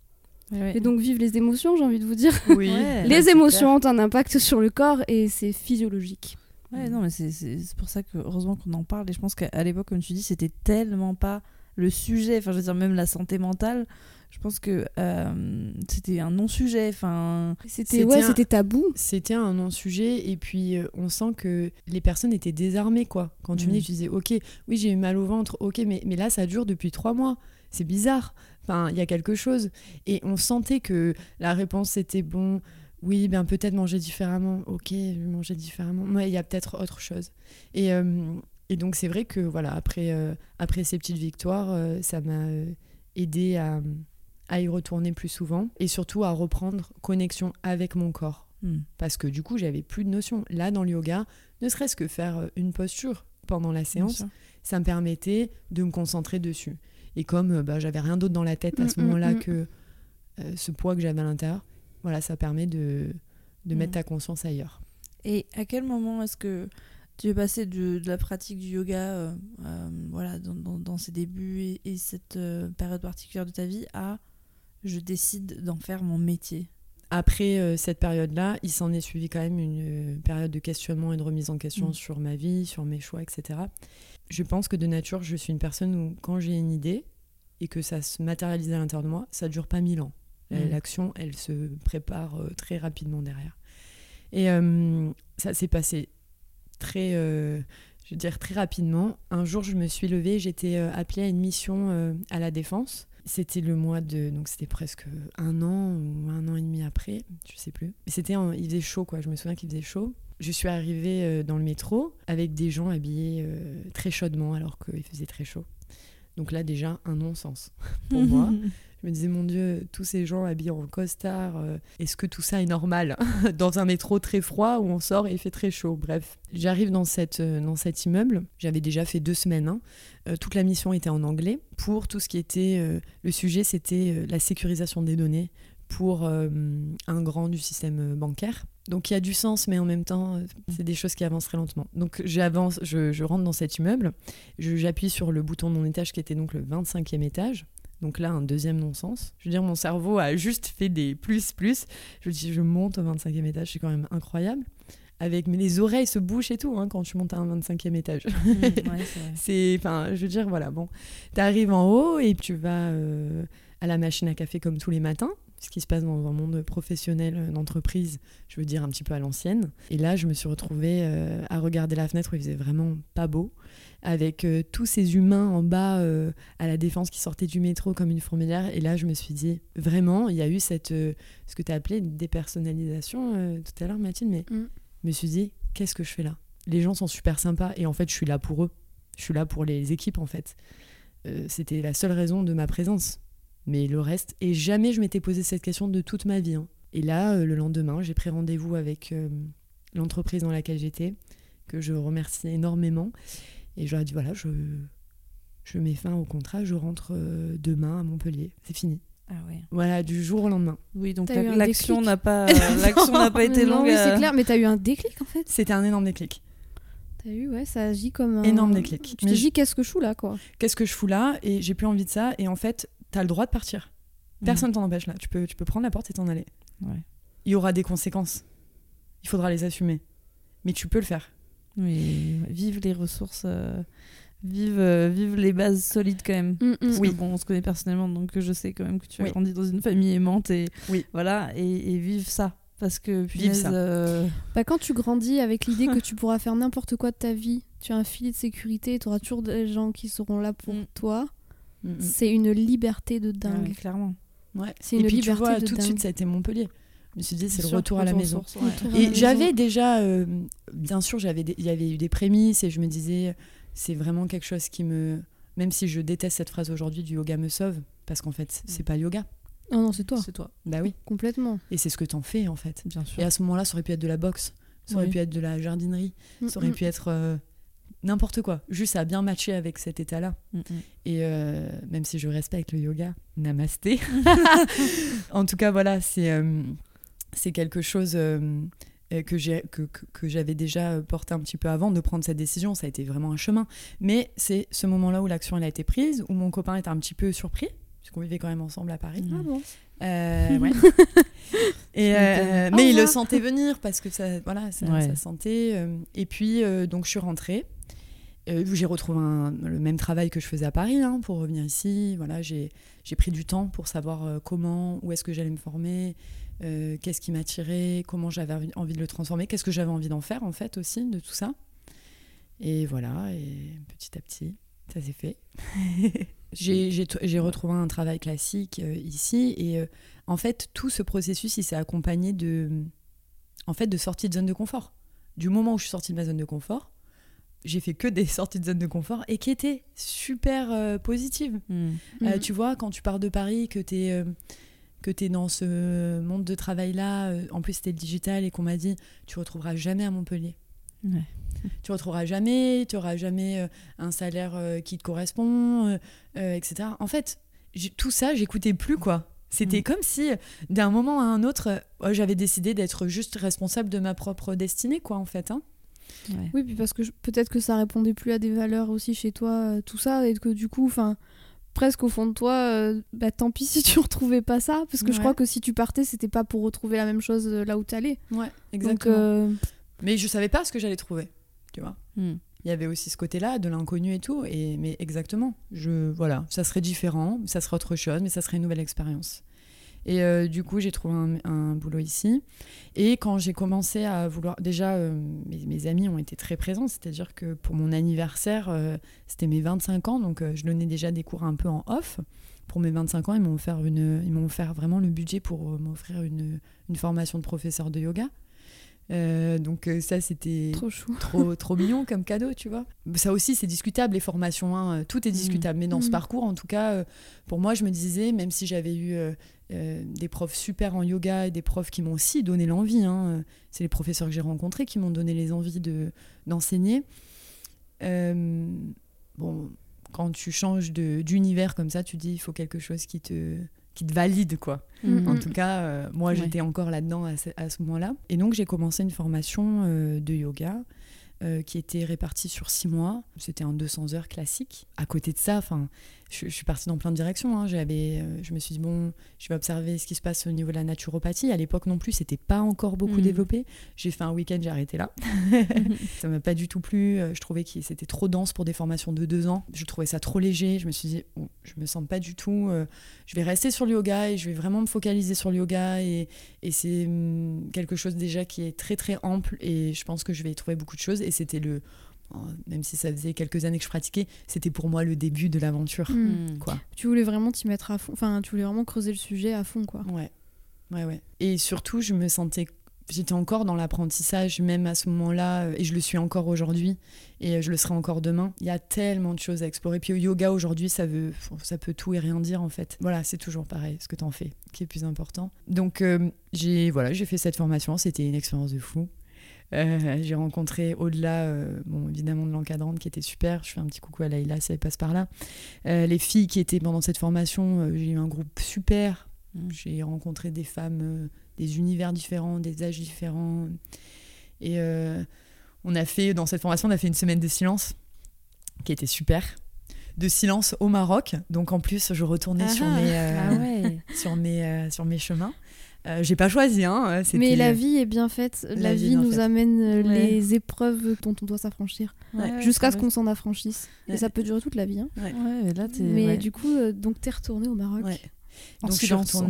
Ouais, ouais. Et donc, vive les émotions, j'ai envie de vous dire. Oui. Ouais, les émotions ont un impact sur le corps et c'est physiologique. Ouais, non, mais c'est- c'est c'est pour ça que heureusement qu'on en parle. Et je pense qu'à l'époque, comme tu dis, c'était tellement pas le sujet. Enfin, je veux dire, même la santé mentale, je pense que euh, c'était un non-sujet. Enfin, C'était C'était ouais, c'était tabou. C'était un non-sujet et puis euh, on sent que les personnes étaient désarmées quoi. Quand tu Mm. venais, tu disais ok, oui j'ai eu mal au ventre, ok, mais, mais là ça dure depuis trois mois, c'est bizarre. Enfin, il y a quelque chose et on sentait que la réponse était bon. Oui, ben peut-être manger différemment. Ok, manger différemment. Ouais, il y a peut-être autre chose. Et, euh, et donc c'est vrai que voilà après euh, après ces petites victoires, euh, ça m'a euh, aidé à à y retourner plus souvent et surtout à reprendre connexion avec mon corps hmm. parce que du coup j'avais plus de notion. Là dans le yoga, ne serait-ce que faire euh, une posture pendant la séance, ça me permettait de me concentrer dessus. Et comme euh, bah, j'avais rien d'autre dans la tête à Mm, ce mm, moment-là mm. que euh, ce poids que j'avais à l'intérieur, voilà, ça permet de, de mettre ta conscience ailleurs. Et à quel moment est-ce que tu es passé de, de la pratique du yoga euh, euh, voilà, dans, dans- dans ses débuts et, et cette euh, période particulière de ta vie à je décide d'en faire mon métier Après euh, cette période-là, il s'en est suivi quand même une euh, période de questionnement et de remise en question Mm. sur ma vie, sur mes choix, etc. Je pense que de nature, je suis une personne où quand j'ai une idée et que ça se matérialise à l'intérieur de moi, ça dure pas mille ans. Euh, Mm. L'action, elle se prépare euh, très rapidement derrière. Et ça s'est passé très, je veux dire très rapidement. Un jour, je me suis levée, j'étais appelée à une mission à la défense. C'était le mois de, donc c'était presque un an ou un an et demi après, je sais plus. C'était, il faisait chaud quoi. Je me souviens qu'il faisait chaud. Je suis arrivée euh, dans le métro avec des gens habillés euh, très chaudement alors qu'il faisait très chaud. Donc là déjà un non-sens pour moi. Je me disais, mon Dieu, tous ces gens habillés en costard, euh, est-ce que tout ça est normal Dans un métro très froid où on sort et il fait très chaud? Bref, j'arrive dans, euh, dans cet immeuble. J'avais déjà fait deux semaines. hein. Euh, toute la mission était en anglais. Pour tout ce qui était. le sujet, c'était la sécurisation des données pour un grand du système bancaire. Donc il y a du sens, mais en même temps, c'est des choses qui avancent très lentement. Donc j'avance, je, je rentre dans cet immeuble, j'appuie sur le bouton de mon étage qui était donc le 25e étage. Donc là, un deuxième non-sens. Je veux dire, mon cerveau a juste fait des plus, plus. Je dis, je monte au 25e étage, c'est quand même incroyable. Avec mais les oreilles se bouchent et tout hein, quand tu montes à un 25e étage. Mm, ouais, c'est enfin, je veux dire, voilà, bon, t'arrives en haut et tu vas euh, à la machine à café comme tous les matins, ce qui se passe dans un monde professionnel euh, d'entreprise, je veux dire un petit peu à l'ancienne. Et là, je me suis retrouvée euh, à regarder la fenêtre où il faisait vraiment pas beau, avec euh, tous ces humains en bas euh, à la défense qui sortaient du métro comme une fourmilière. Et là, je me suis dit, vraiment, il y a eu cette, ce que tu as appelé dépersonnalisation tout à l'heure, Mathilde, mais Mm. je me suis dit, qu'est-ce que je fais là? Les gens sont super sympas et en fait, je suis là pour eux. Je suis là pour les équipes, en fait. C'était la seule raison de ma présence. Mais le reste, et jamais je m'étais posé cette question de toute ma vie. hein. Et là, euh, le lendemain, j'ai pris rendez-vous avec euh, l'entreprise dans laquelle j'étais, que je remercie énormément. Et je leur ai dit, voilà, je, je mets fin au contrat, je rentre euh, demain à Montpellier. C'est fini. Ah ouais. Voilà, du jour au lendemain. Oui, donc l'action n'a pas, l'action n'a pas été Non, longue. oui, c'est clair, mais t'as eu un déclic en fait? C'était un énorme déclic. T'as eu, ouais, ça agit comme un. Énorme déclic. Tu te Mais je- dis, qu'est-ce que je fous là, quoi? Qu'est-ce que je fous là? Et j'ai plus envie de ça. Et en fait, t'as le droit de partir. Personne t'en empêche là. Tu peux, tu peux prendre la porte et t'en aller. Ouais. Il y aura des conséquences. Il faudra les assumer. Mais tu peux le faire. Oui, vive les ressources, euh, vive, euh, vive les bases solides quand même. Mm, mm. Parce que, Oui. bon, on se connaît personnellement, donc je sais quand même que tu as Oui. grandi dans une famille aimante et Oui. voilà, et, et vive ça. Parce que Vive punaise, ça. euh, Bah, quand tu grandis avec l'idée que tu pourras faire n'importe quoi de ta vie, tu as un filet de sécurité, tu auras toujours des gens qui seront là pour Mm. toi, Mm, mm. c'est une liberté de ah dingue. ouais, clairement. Ouais. C'est Et une puis tu vois, de tout de suite, ça a été Montpellier. Je me suis dit, c'est le Sûr, retour à la maison. ouais. Et j'avais déjà, euh, bien sûr, j'avais il y avait eu des prémices et je me disais, c'est vraiment quelque chose qui me. Même si je déteste cette phrase aujourd'hui, du yoga me sauve, parce qu'en fait, c'est pas le yoga. Oh non, c'est toi, C'est toi, Bah oui. complètement. Et c'est ce que t'en fais, en fait. bien sûr. Et à ce moment-là, ça aurait pu être de la boxe, ça aurait Oui. pu être de la jardinerie, ça aurait Mm, pu être euh, n'importe quoi. Juste à bien matcher avec cet état-là. Mm, mm. Et euh, même si je respecte le yoga, namasté. en tout cas, voilà, c'est euh, c'est quelque chose euh, que j'ai que, que- j'avais déjà porté un petit peu avant de prendre cette décision. Ça a été vraiment un chemin. Mais c'est ce moment-là où l'action elle a été prise, où mon copain était un petit peu surpris, puisqu'on vivait quand même ensemble à Paris. Ah bon Euh, ouais. Et, euh, Au mais il le revoir. sentait venir parce que ça, voilà, ça, Ouais. ça sentait. euh, et puis, donc, je suis rentrée. Euh, j'ai retrouvé le même travail que je faisais à Paris hein, pour revenir ici. Voilà, j'ai pris du temps pour savoir euh, comment, où est-ce que j'allais me former, euh, qu'est-ce qui m'attirait, comment j'avais envie- de le transformer, qu'est-ce que j'avais envie d'en faire en fait aussi de tout ça. Et voilà, et petit à petit, ça s'est fait. j'ai retrouvé un travail classique ici et en fait tout ce processus il s'est accompagné de en fait de sortie de zone de confort. Du moment où je suis sortie de ma zone de confort, j'ai fait que des sorties de zone de confort et qui étaient super euh, positives. Mm. Euh, Mm. tu vois, quand tu pars de Paris, que tu es, que es dans ce monde de travail-là, euh, en plus c'était le digital et qu'on m'a dit, tu retrouveras jamais à Montpellier. Ouais. Tu retrouveras jamais, tu auras jamais euh, un salaire euh, qui te correspond, euh, euh, etc. En fait, tout ça, j'écoutais plus, quoi. C'était Mm. comme si, euh, d'un moment à un autre, euh, ouais, j'avais décidé d'être juste responsable de ma propre destinée, quoi, en fait. hein. Ouais. Oui, puis parce que peut-être que ça répondait plus à des valeurs aussi chez toi, euh, tout ça, et que du coup, enfin, presque au fond de toi, euh, bah tant pis si tu retrouvais pas ça, parce que je crois que si tu partais, c'était pas pour retrouver la même chose euh, là où t'allais. Ouais, Donc, exactement. euh, Mais je savais pas ce que j'allais trouver, tu vois. Mm. Il y avait aussi ce côté-là, de l'inconnu et tout. Et, mais exactement, je, voilà, ça serait différent, ça serait autre chose, mais ça serait une nouvelle expérience. Et euh, du coup, j'ai trouvé un, boulot ici. Et quand j'ai commencé à vouloir. Déjà, euh, mes, amis ont été très présents, c'est-à-dire que pour mon anniversaire, euh, c'était mes 25 ans, donc je donnais déjà des cours un peu en off. Pour mes 25 ans, ils m'ont offert, vraiment le budget pour m'offrir une, une formation de professeur de yoga. Euh, donc, euh, ça, c'était trop trop, trop mignon comme cadeau, tu vois. Ça aussi, c'est discutable, les formations, hein, tout est discutable. Mais dans ce Mhm. parcours, en tout cas, euh, pour moi, je me disais, même si j'avais eu euh, des profs super en yoga et des profs qui m'ont aussi donné l'envie, hein, c'est les professeurs que j'ai rencontrés qui m'ont donné les envies de, d'enseigner. Euh, bon, quand tu changes d'univers comme ça, tu dis, il faut quelque chose qui te, qui te valide, quoi. Mm, En mm. tout cas, euh, moi, Ouais. j'étais encore là-dedans à ce, à ce moment-là. Et donc, j'ai commencé une formation euh, de yoga euh, qui était répartie sur six mois. C'était un 200 heures classique. À côté de ça, enfin, je, je suis partie dans plein de directions. hein. J'avais, euh, je me suis dit, bon, je vais observer ce qui se passe au niveau de la naturopathie. À l'époque non plus, c'était pas encore beaucoup Mhm. développé. J'ai fait un week-end, j'ai arrêté là. ça m'a pas du tout plu. Euh, Je trouvais que c'était trop dense pour des formations de deux ans. Je trouvais ça trop léger. Je me suis dit, oh, je me sens pas du tout. euh, je vais rester sur le yoga et je vais vraiment me focaliser sur le yoga. Et, et c'est hum, quelque chose déjà qui est très très ample. Et je pense que je vais y trouver beaucoup de choses. Et c'était le. oh, Même si ça faisait quelques années que je pratiquais, c'était pour moi le début de l'aventure. Mm. Mm. Quoi. Tu voulais vraiment t'y mettre à fond, enfin, tu voulais vraiment creuser le sujet à fond, quoi. Ouais, ouais, ouais. Et surtout, je me sentais. J'étais encore dans l'apprentissage, même à ce moment-là, euh, et je le suis encore aujourd'hui, et euh, je le serai encore demain. Il y a tellement de choses à explorer. Puis au yoga aujourd'hui, ça, veut, ça peut tout et rien dire en fait. Voilà, c'est toujours pareil, ce que tu en fais, qui est plus important. Donc euh, j'ai voilà, j'ai fait cette formation, c'était une expérience de fou. Euh, j'ai rencontré au-delà, euh, bon, évidemment, de l'encadrante qui était super. Je fais un petit coucou à Laïla si elle passe par là. Euh, les filles qui étaient pendant cette formation, j'ai eu un groupe super. Mm. J'ai rencontré des femmes, des univers différents, des âges différents. Et on a fait, dans cette formation, on a fait une semaine de silence qui était super. De silence au Maroc. Donc en plus, je retournais sur Ah, mes, euh, ah ouais. sur mes, euh, sur mes chemins. Euh, J'ai pas choisi, hein. c'était- Mais la vie est bien faite. La, La vie vie nous amène euh, Ouais. les épreuves dont on doit s'affranchir. Ouais, Jusqu'à ce qu'on s'en affranchisse. Ouais. Et ça peut durer toute la vie. hein. Ouais, mais là. Mais ouais. du coup, euh, donc t'es retourné au Maroc. Ouais. en donc, silence, en.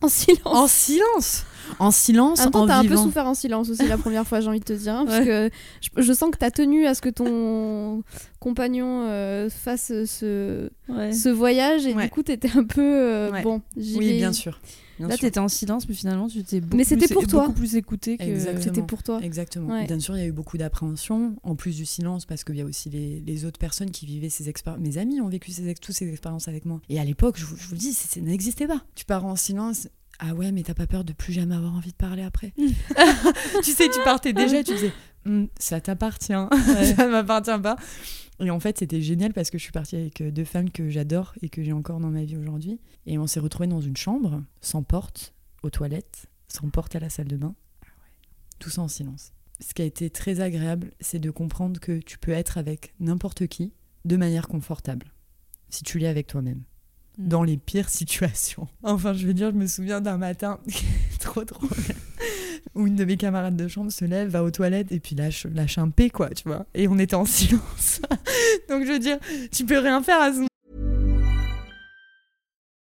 En silence. En silence En silence, En temps, t'as un peu souffert en silence aussi la première fois, j'ai envie de te dire. hein, parce Ouais. que je, je sens que t'as tenu à ce que ton compagnon euh, fasse ce, Ouais. ce voyage et Ouais. du coup, t'étais un peu. euh, Ouais. Bon, j'y Oui, vais. bien sûr. Bien Là, t'étais en silence, mais finalement, tu t'es beaucoup, Mais c'était plus- pour toi. beaucoup plus écouté que. C'était pour toi. Exactement. Ouais. Bien sûr, il y a eu beaucoup d'appréhension, en plus du silence, parce qu'il y a aussi les, les autres personnes qui vivaient ces expériences. Mes amis ont vécu ces, ex- toutes ces expériences avec moi. Et à l'époque, je, vous- je vous le dis, ça n'existait pas. Tu pars en silence. Ah ouais, mais t'as pas peur de plus jamais avoir envie de parler après Tu sais, tu partais déjà, tu disais, Hum, ça t'appartient, ça ne m'appartient pas. Et en fait, c'était génial parce que je suis partie avec euh, deux femmes que j'adore et que j'ai encore dans ma vie aujourd'hui. Et on s'est retrouvés dans une chambre, sans porte, aux toilettes, sans porte à la salle de bain, tous en silence. Ce qui a été très agréable, c'est de comprendre que tu peux être avec n'importe qui de manière confortable, si tu l'es avec toi-même. Mm. Dans les pires situations. Enfin, je veux dire, je me souviens d'un matin, trop drôle, où une de mes camarades de chambre se lève, va aux toilettes et puis lâche, lâche un P, quoi, tu vois. Et on était en silence. Donc, je veux dire, tu peux rien faire à ce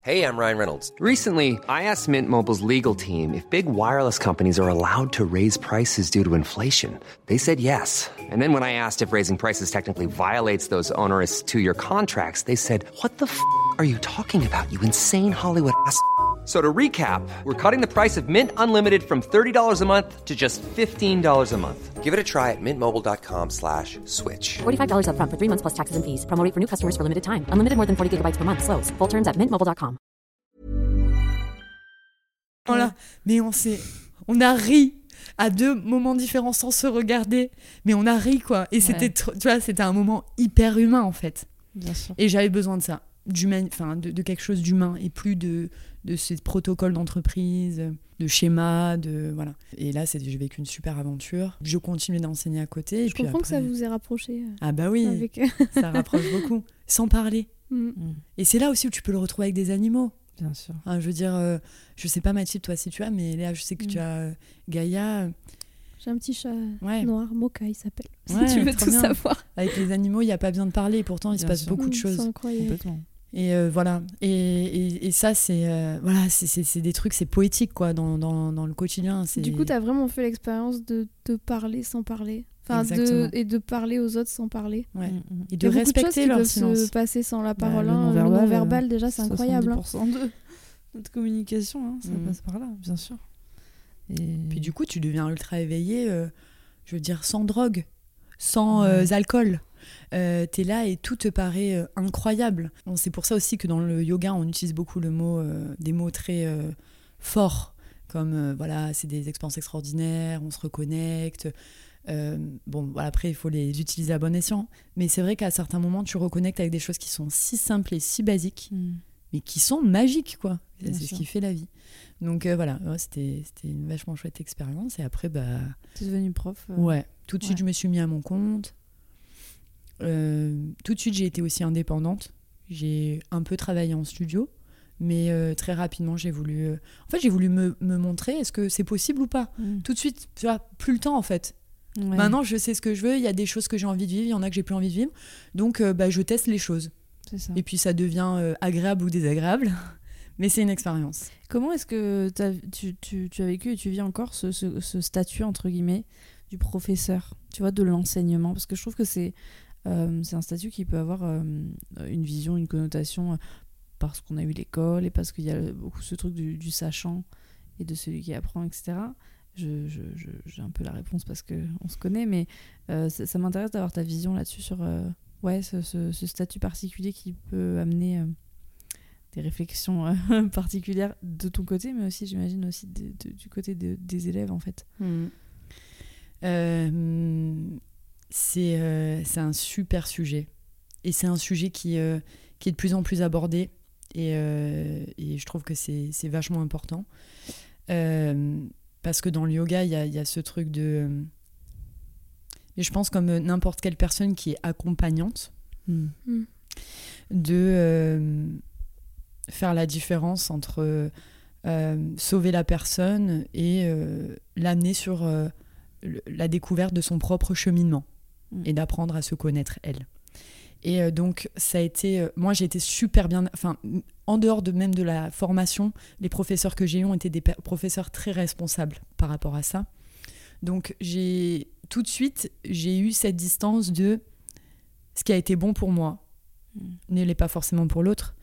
Hey, I'm Ryan Reynolds. Recently, I asked Mint Mobile's legal team if big wireless companies are allowed to raise prices due to inflation. They said yes. And then when I asked if raising prices technically violates those onerous two year contracts, they said, What the f are you talking about, you insane Hollywood ass? F- So to recap, we're cutting the price of Mint Unlimited from $30 a month to just $15 a month. Give it a try at mintmobile.com slash switch. $45 upfront for three months plus taxes and fees. Promo for new customers for limited time. Unlimited more than 40 gigabytes per month. Slows. Full terms at mintmobile.com. Voilà. Mais on s'est. On a ri à deux moments différents sans se regarder. Mais on a ri, quoi. Et c'était, Ouais. trop- tu vois, c'était un moment hyper humain, en fait. Bien sûr. Et j'avais besoin de ça. D'humain- Enfin, de, de quelque chose d'humain et plus de, de ces protocoles d'entreprise, de schémas, de. Voilà. Et là, c'est- j'ai vécu une super aventure. Je continuais d'enseigner à côté. et Je puis comprends que ça vous ait rapproché euh, Ah, bah oui, avec. ça rapproche beaucoup. Sans parler. Mm. Et c'est là aussi où tu peux le retrouver avec des animaux. Bien sûr. Enfin, je veux dire, euh, je sais pas Mathilde, toi si tu as, mais Léa, je sais que tu Mm. as euh, Gaïa. euh, J'ai un petit chat Ouais. noir, Moka il s'appelle. Ouais, si tu veux tout bien. savoir. Avec les animaux, il n'y a pas besoin de parler, pourtant il se passe sûr. beaucoup de Mm, choses. C'est incroyable. Complètement. Et euh, voilà. Et, et, et ça, c'est euh, voilà, c'est- des trucs, c'est poétique quoi, dans, dans, dans le quotidien. Du coup, tu as vraiment fait l'expérience de te parler sans parler. Enfin, de, et de parler aux autres sans parler. Ouais. Mm, mm. Et Il y de a beaucoup de choses respecter qui leur peuvent silence. se passer sans la Bah, parole. le hein. non-verbal, Le non-verbal, euh, déjà, c'est incroyable. hein. 70% de notre communication, hein, ça passe par là, bien sûr. Et... Puis du coup, tu deviens ultra éveillé, euh, je veux dire, sans drogue, sans Ouais. euh, alcool. Euh, T'es là et tout te paraît euh, incroyable. Bon, c'est pour ça aussi que dans le yoga, on utilise beaucoup le mot, euh, des mots très euh, forts, comme voilà, c'est des expériences extraordinaires, on se reconnecte. Bon, voilà, après, il faut les utiliser à bon escient. Mais c'est vrai qu'à certains moments, tu reconnectes avec des choses qui sont si simples et si basiques, Mm. mais qui sont magiques, quoi. C'est ce qui fait la vie. Donc euh, voilà, ouais, c'était une vachement chouette expérience. Et après, bah. T'es devenue prof euh, Ouais, tout de suite, ouais. je me suis mis à mon compte. Euh, tout de suite, j'ai été aussi indépendante. J'ai un peu travaillé en studio, mais euh, très rapidement, j'ai voulu. euh, En fait, j'ai voulu me, me montrer est-ce que c'est possible ou pas? mm. Tout de suite, tu vois, plus le temps en fait. Ouais. Maintenant, je sais ce que je veux. Il y a des choses que j'ai envie de vivre, il y en a que j'ai plus envie de vivre. Donc, euh, bah, je teste les choses. ça. Et puis, ça devient agréable ou désagréable. Mais c'est une expérience. Comment est-ce que tu, tu, tu as vécu et tu vis encore ce, ce- ce statut, entre guillemets, du professeur, tu vois, de l'enseignement? Parce que je trouve que c'est euh, c'est un statut qui peut avoir euh, une vision, une connotation, euh, parce qu'on a eu l'école et parce qu'il y a beaucoup ce truc du, sachant et de celui qui apprend, etc. Je- je- je- J'ai un peu la réponse parce qu'on se connaît, mais ça, m'intéresse d'avoir ta vision là-dessus sur ouais, ce, statut particulier qui peut amener... des réflexions particulières de ton côté, mais aussi, j'imagine, aussi du côté de- des élèves, en fait. Euh, c'est euh, c'est un super sujet. Et c'est un sujet qui, euh, est de plus en plus abordé. Et, euh, je trouve que c'est vachement important. Parce que dans le yoga, il y a, ce truc de... Et je pense comme n'importe quelle personne qui est accompagnante, de faire la différence entre sauver la personne et l'amener sur la découverte de son propre cheminement Et d'apprendre à se connaître elle. Et euh, donc ça a été, euh, moi j'ai été super bien, enfin en dehors de même de la formation, les professeurs que j'ai eus ont été des professeurs très responsables par rapport à ça. Donc j'ai tout de suite j'ai eu cette distance de ce qui a été bon pour moi Mm. ne l'est pas forcément pour l'autre.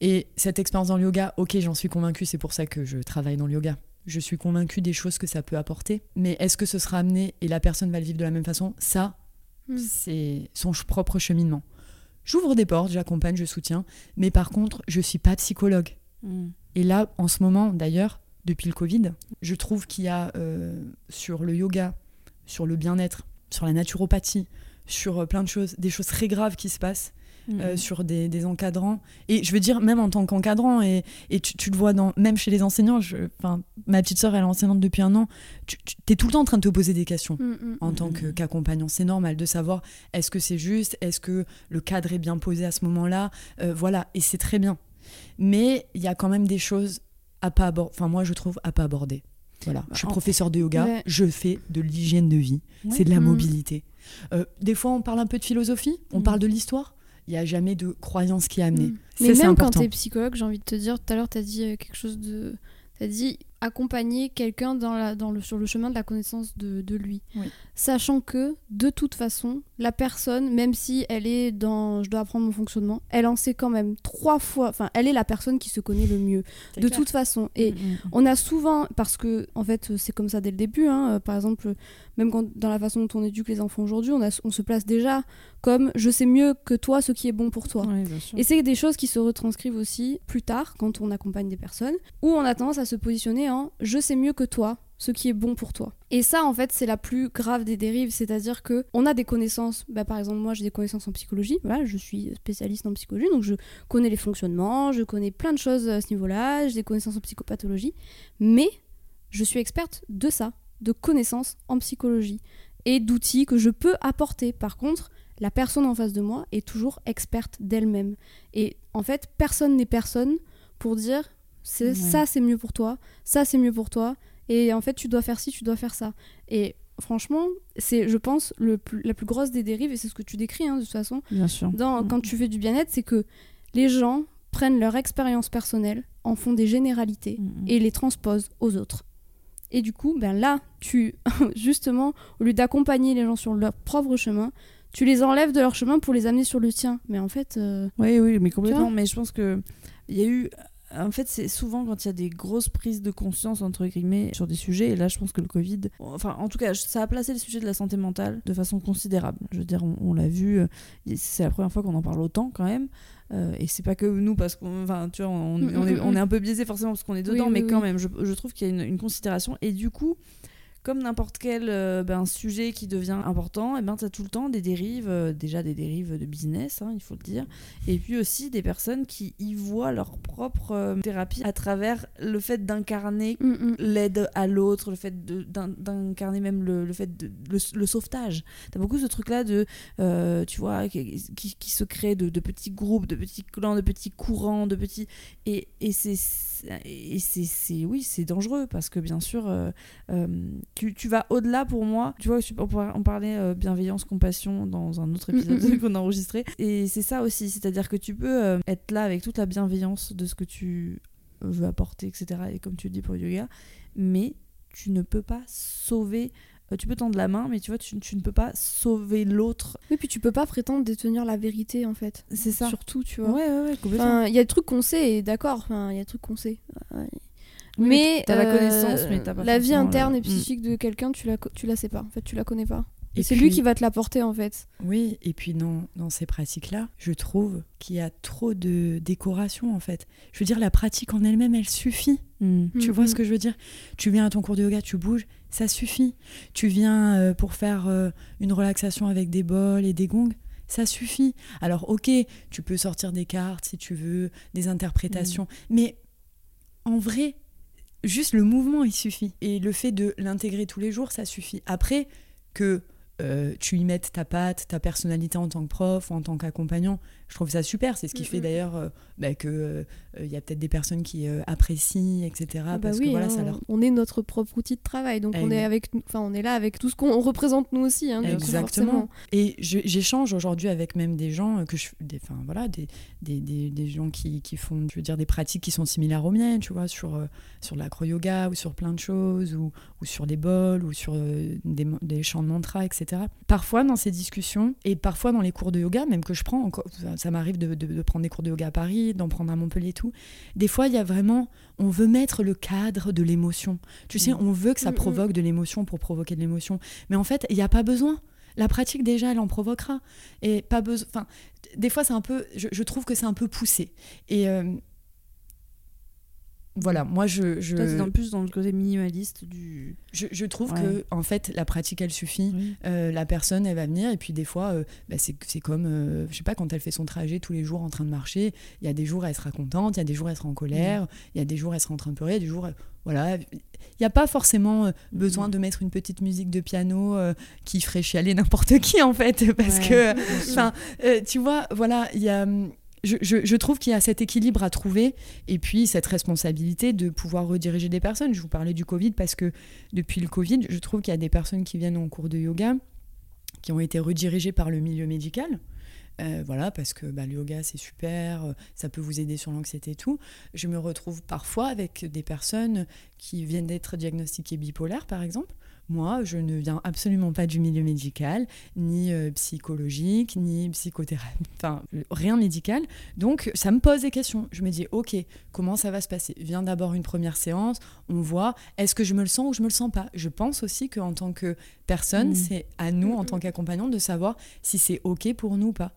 Et cette expérience dans le yoga, ok, j'en suis convaincue, c'est pour ça que je travaille dans le yoga. Je suis convaincue des choses que ça peut apporter. Mais est-ce que ce sera amené et la personne va le vivre de la même façon? Ça, Mm. c'est son propre cheminement. J'ouvre des portes, j'accompagne, je soutiens. Mais par contre, je suis pas psychologue. Mm. Et là, en ce moment, d'ailleurs, depuis le Covid, je trouve qu'il y a euh, sur le yoga, sur le bien-être, sur la naturopathie, sur euh, plein de choses, des choses très graves qui se passent Euh, sur des, des encadrants. Et je veux dire, même en tant qu'encadrant, et, et tu, tu le vois dans, même chez les enseignants, je- ma petite sœur, elle est enseignante depuis un an, tu, es tout le temps en train de te poser des questions. Mm, mm. En tant qu'accompagnant, c'est normal de savoir est-ce que c'est juste, est-ce que le cadre est bien posé à ce moment-là, Euh, voilà, et c'est très bien. Mais il y a quand même des choses à pas aborder, enfin moi je trouve à pas aborder. Voilà, je suis professeur de yoga, Ouais. je fais de l'hygiène de vie, Ouais. c'est de la Mm. mobilité. Euh, des fois on parle un peu de philosophie, on parle de l'histoire, il n'y a jamais de croyance qui est amenée. Mm. Ça, Mais même quand tu es psychologue, j'ai envie de te dire, tout à l'heure, tu as dit euh, quelque chose de. Tu as dit accompagner quelqu'un dans la, dans le, sur le chemin de la connaissance de, de lui. Oui. Sachant que, de toute façon, la personne, même si elle est dans je dois apprendre mon fonctionnement, elle en sait quand même trois fois. Enfin, elle est la personne qui se connaît le mieux. De clair. toute façon. Et Mm, mm. on a souvent, parce que en fait c'est comme ça dès le début, hein, euh, par exemple, même quand, dans la façon dont on éduque les enfants aujourd'hui, on, se place déjà comme je sais mieux que toi ce qui est bon pour toi. Et c'est des choses qui se retranscrivent aussi plus tard quand on accompagne des personnes, où on a tendance à se positionner en je sais mieux que toi ce qui est bon pour toi. Et ça, en fait, c'est la plus grave des dérives, c'est-à-dire que on a des connaissances. Bah, par exemple, moi, j'ai des connaissances en psychologie. Voilà, je suis spécialiste en psychologie, donc je connais les fonctionnements, je connais plein de choses à ce niveau-là. J'ai des connaissances en psychopathologie, mais je suis experte de ça, de connaissances en psychologie et d'outils que je peux apporter. Par contre, la personne en face de moi est toujours experte d'elle-même. Et en fait, personne n'est personne pour dire c'est Ouais. ça c'est mieux pour toi, ça c'est mieux pour toi, et en fait tu dois faire ci, tu dois faire ça. Et franchement, c'est je pense le plus- la plus grosse des dérives, et c'est ce que tu décris hein, de toute façon, Bien sûr. dans, Mm. quand tu fais du bien-être, c'est que les gens prennent leur expérience personnelle, en font des généralités Mm, mm. et les transposent aux autres. Et du coup, ben là, tu, justement, au lieu d'accompagner les gens sur leur propre chemin, tu les enlèves de leur chemin pour les amener sur le tien. Mais en fait, euh, Oui, oui, mais complètement. Mais je pense que il y a eu. En fait, c'est souvent quand il y a des grosses prises de conscience, entre guillemets, sur des sujets. Et là, je pense que le Covid. Enfin, en tout cas, ça a placé le sujet de la santé mentale de façon considérable. Je veux dire, on, on l'a vu. euh, C'est la première fois qu'on en parle autant, quand même. Euh, et c'est pas que nous, parce qu'on. Enfin, tu vois, on, on est, on est un peu biaisé forcément parce qu'on est dedans. oui, mais oui. quand même, je, je trouve qu'il y a une, une considération. Et du coup. Comme n'importe quel euh, ben, sujet qui devient important, et ben, tu as tout le temps des dérives, euh, déjà des dérives de business, hein, il faut le dire, et puis aussi des personnes qui y voient leur propre euh, thérapie à travers le fait d'incarner mm, mm. l'aide à l'autre, le fait d'incarner même le, le fait de le, le sauvetage. T'as beaucoup ce truc-là de, tu vois, qui, qui, qui se crée de, de petits groupes, de petits clans, de petits courants, de petits et, et c'est et c'est oui c'est dangereux parce que bien sûr euh, euh, tu, tu vas au-delà pour moi tu vois on, par- on parlait euh, bienveillance compassion dans un autre Mm, épisode mm, mm. qu'on a enregistré et c'est ça aussi c'est-à-dire que tu peux être là avec toute la bienveillance de ce que tu veux apporter etc et comme tu le dis pour le yoga mais tu ne peux pas sauver tu peux tendre la main mais tu vois tu, tu ne peux pas sauver l'autre Oui, puis tu peux pas prétendre détenir la vérité en fait. c'est ça Surtout, tu ouais vois. ouais ouais complètement Enfin, il y a des trucs qu'on sait, et d'accord, enfin, il y a des trucs qu'on sait. Ouais. Oui, mais t'as la euh, connaissance, mais t'as pas la vie interne et Mm. psychique de quelqu'un, tu la, tu la sais pas. En fait, tu la connais pas. Et, c'est lui qui va te l'apporter en fait. Oui, et puis dans, dans ces pratiques-là, je trouve qu'il y a trop de décoration en fait. Je veux dire, la pratique en elle-même, elle suffit. Mm. Tu Mm, vois mm. ce que je veux dire? Tu viens à ton cours de yoga, tu bouges, ça suffit. Tu viens euh, pour faire euh, une relaxation avec des bols et des gongs, ça suffit. Alors ok, tu peux sortir des cartes si tu veux, des interprétations, mais en vrai, juste le mouvement, il suffit. Et le fait de l'intégrer tous les jours, ça suffit. Après, que tu y mettes ta patte, ta personnalité en tant que prof, en tant qu'accompagnant, je trouve ça super. C'est ce qui Mm, fait mm. d'ailleurs euh, bah, que euh, y a peut-être des personnes qui euh, apprécient, etc. Ah bah parce oui, que voilà, hein, ça leur on est notre propre outil de travail, donc on Exact. est avec, enfin on est là avec tout ce qu'on on représente nous aussi, hein, Exactement. Et j'échange aujourd'hui avec même des gens que je, des, enfin voilà, des, des, des, des gens qui, qui font, je veux dire, des pratiques qui sont similaires aux miennes, tu vois, sur euh, sur l'acro-yoga ou sur plein de choses ou, ou sur les bols ou sur euh, des, des chants de mantra, etc. Parfois dans ces discussions et parfois dans les cours de yoga, même que je prends, encore, ça, m'arrive de, de- de prendre des cours de yoga à Paris, d'en prendre à Montpellier et tout. Des fois, il y a vraiment, on veut mettre le cadre de l'émotion. Tu sais, on veut que ça Mm, mm. provoque de l'émotion pour provoquer de l'émotion. Mais en fait, il n'y a pas besoin. La pratique, déjà, elle en provoquera. Et pas besoin. Enfin, des fois, c'est un peu. Je, je trouve que c'est un peu poussé. Et. euh, voilà, moi je, je, Toi, dans plus dans le côté minimaliste du. je, je trouve Ouais. que en fait la pratique elle suffit. Oui. Euh, la personne elle va venir et puis des fois euh, bah, c'est comme euh, je sais pas quand elle fait son trajet tous les jours en train de marcher il y a des jours elle sera contente il y a des jours elle sera en colère il y a des jours elle sera en train de pleurer il y a des jours elle- voilà il n'y a pas forcément euh, besoin de mettre une petite musique de piano euh, qui ferait chialer n'importe qui en fait parce Ouais, que enfin tu vois voilà il y a hum, je, trouve qu'il y a cet équilibre à trouver et puis cette responsabilité de pouvoir rediriger des personnes. Je vous parlais du Covid parce que depuis le Covid, je trouve qu'il y a des personnes qui viennent en cours de yoga qui ont été redirigées par le milieu médical. Euh, voilà, parce que bah, le yoga c'est super, euh, ça peut vous aider sur l'anxiété et tout. Je me retrouve parfois avec des personnes qui viennent d'être diagnostiquées bipolaires, par exemple. Moi, je ne viens absolument pas du milieu médical, ni euh, psychologique, ni psychothérapie, enfin rien médical. Donc ça me pose des questions. Je me dis, ok, comment ça va se passer? Viens d'abord une première séance, on voit, est-ce que je me le sens ou je me le sens pas? Je pense aussi qu'en tant que personne, Mm. c'est à nous, en tant qu'accompagnant, de savoir si c'est ok pour nous ou pas.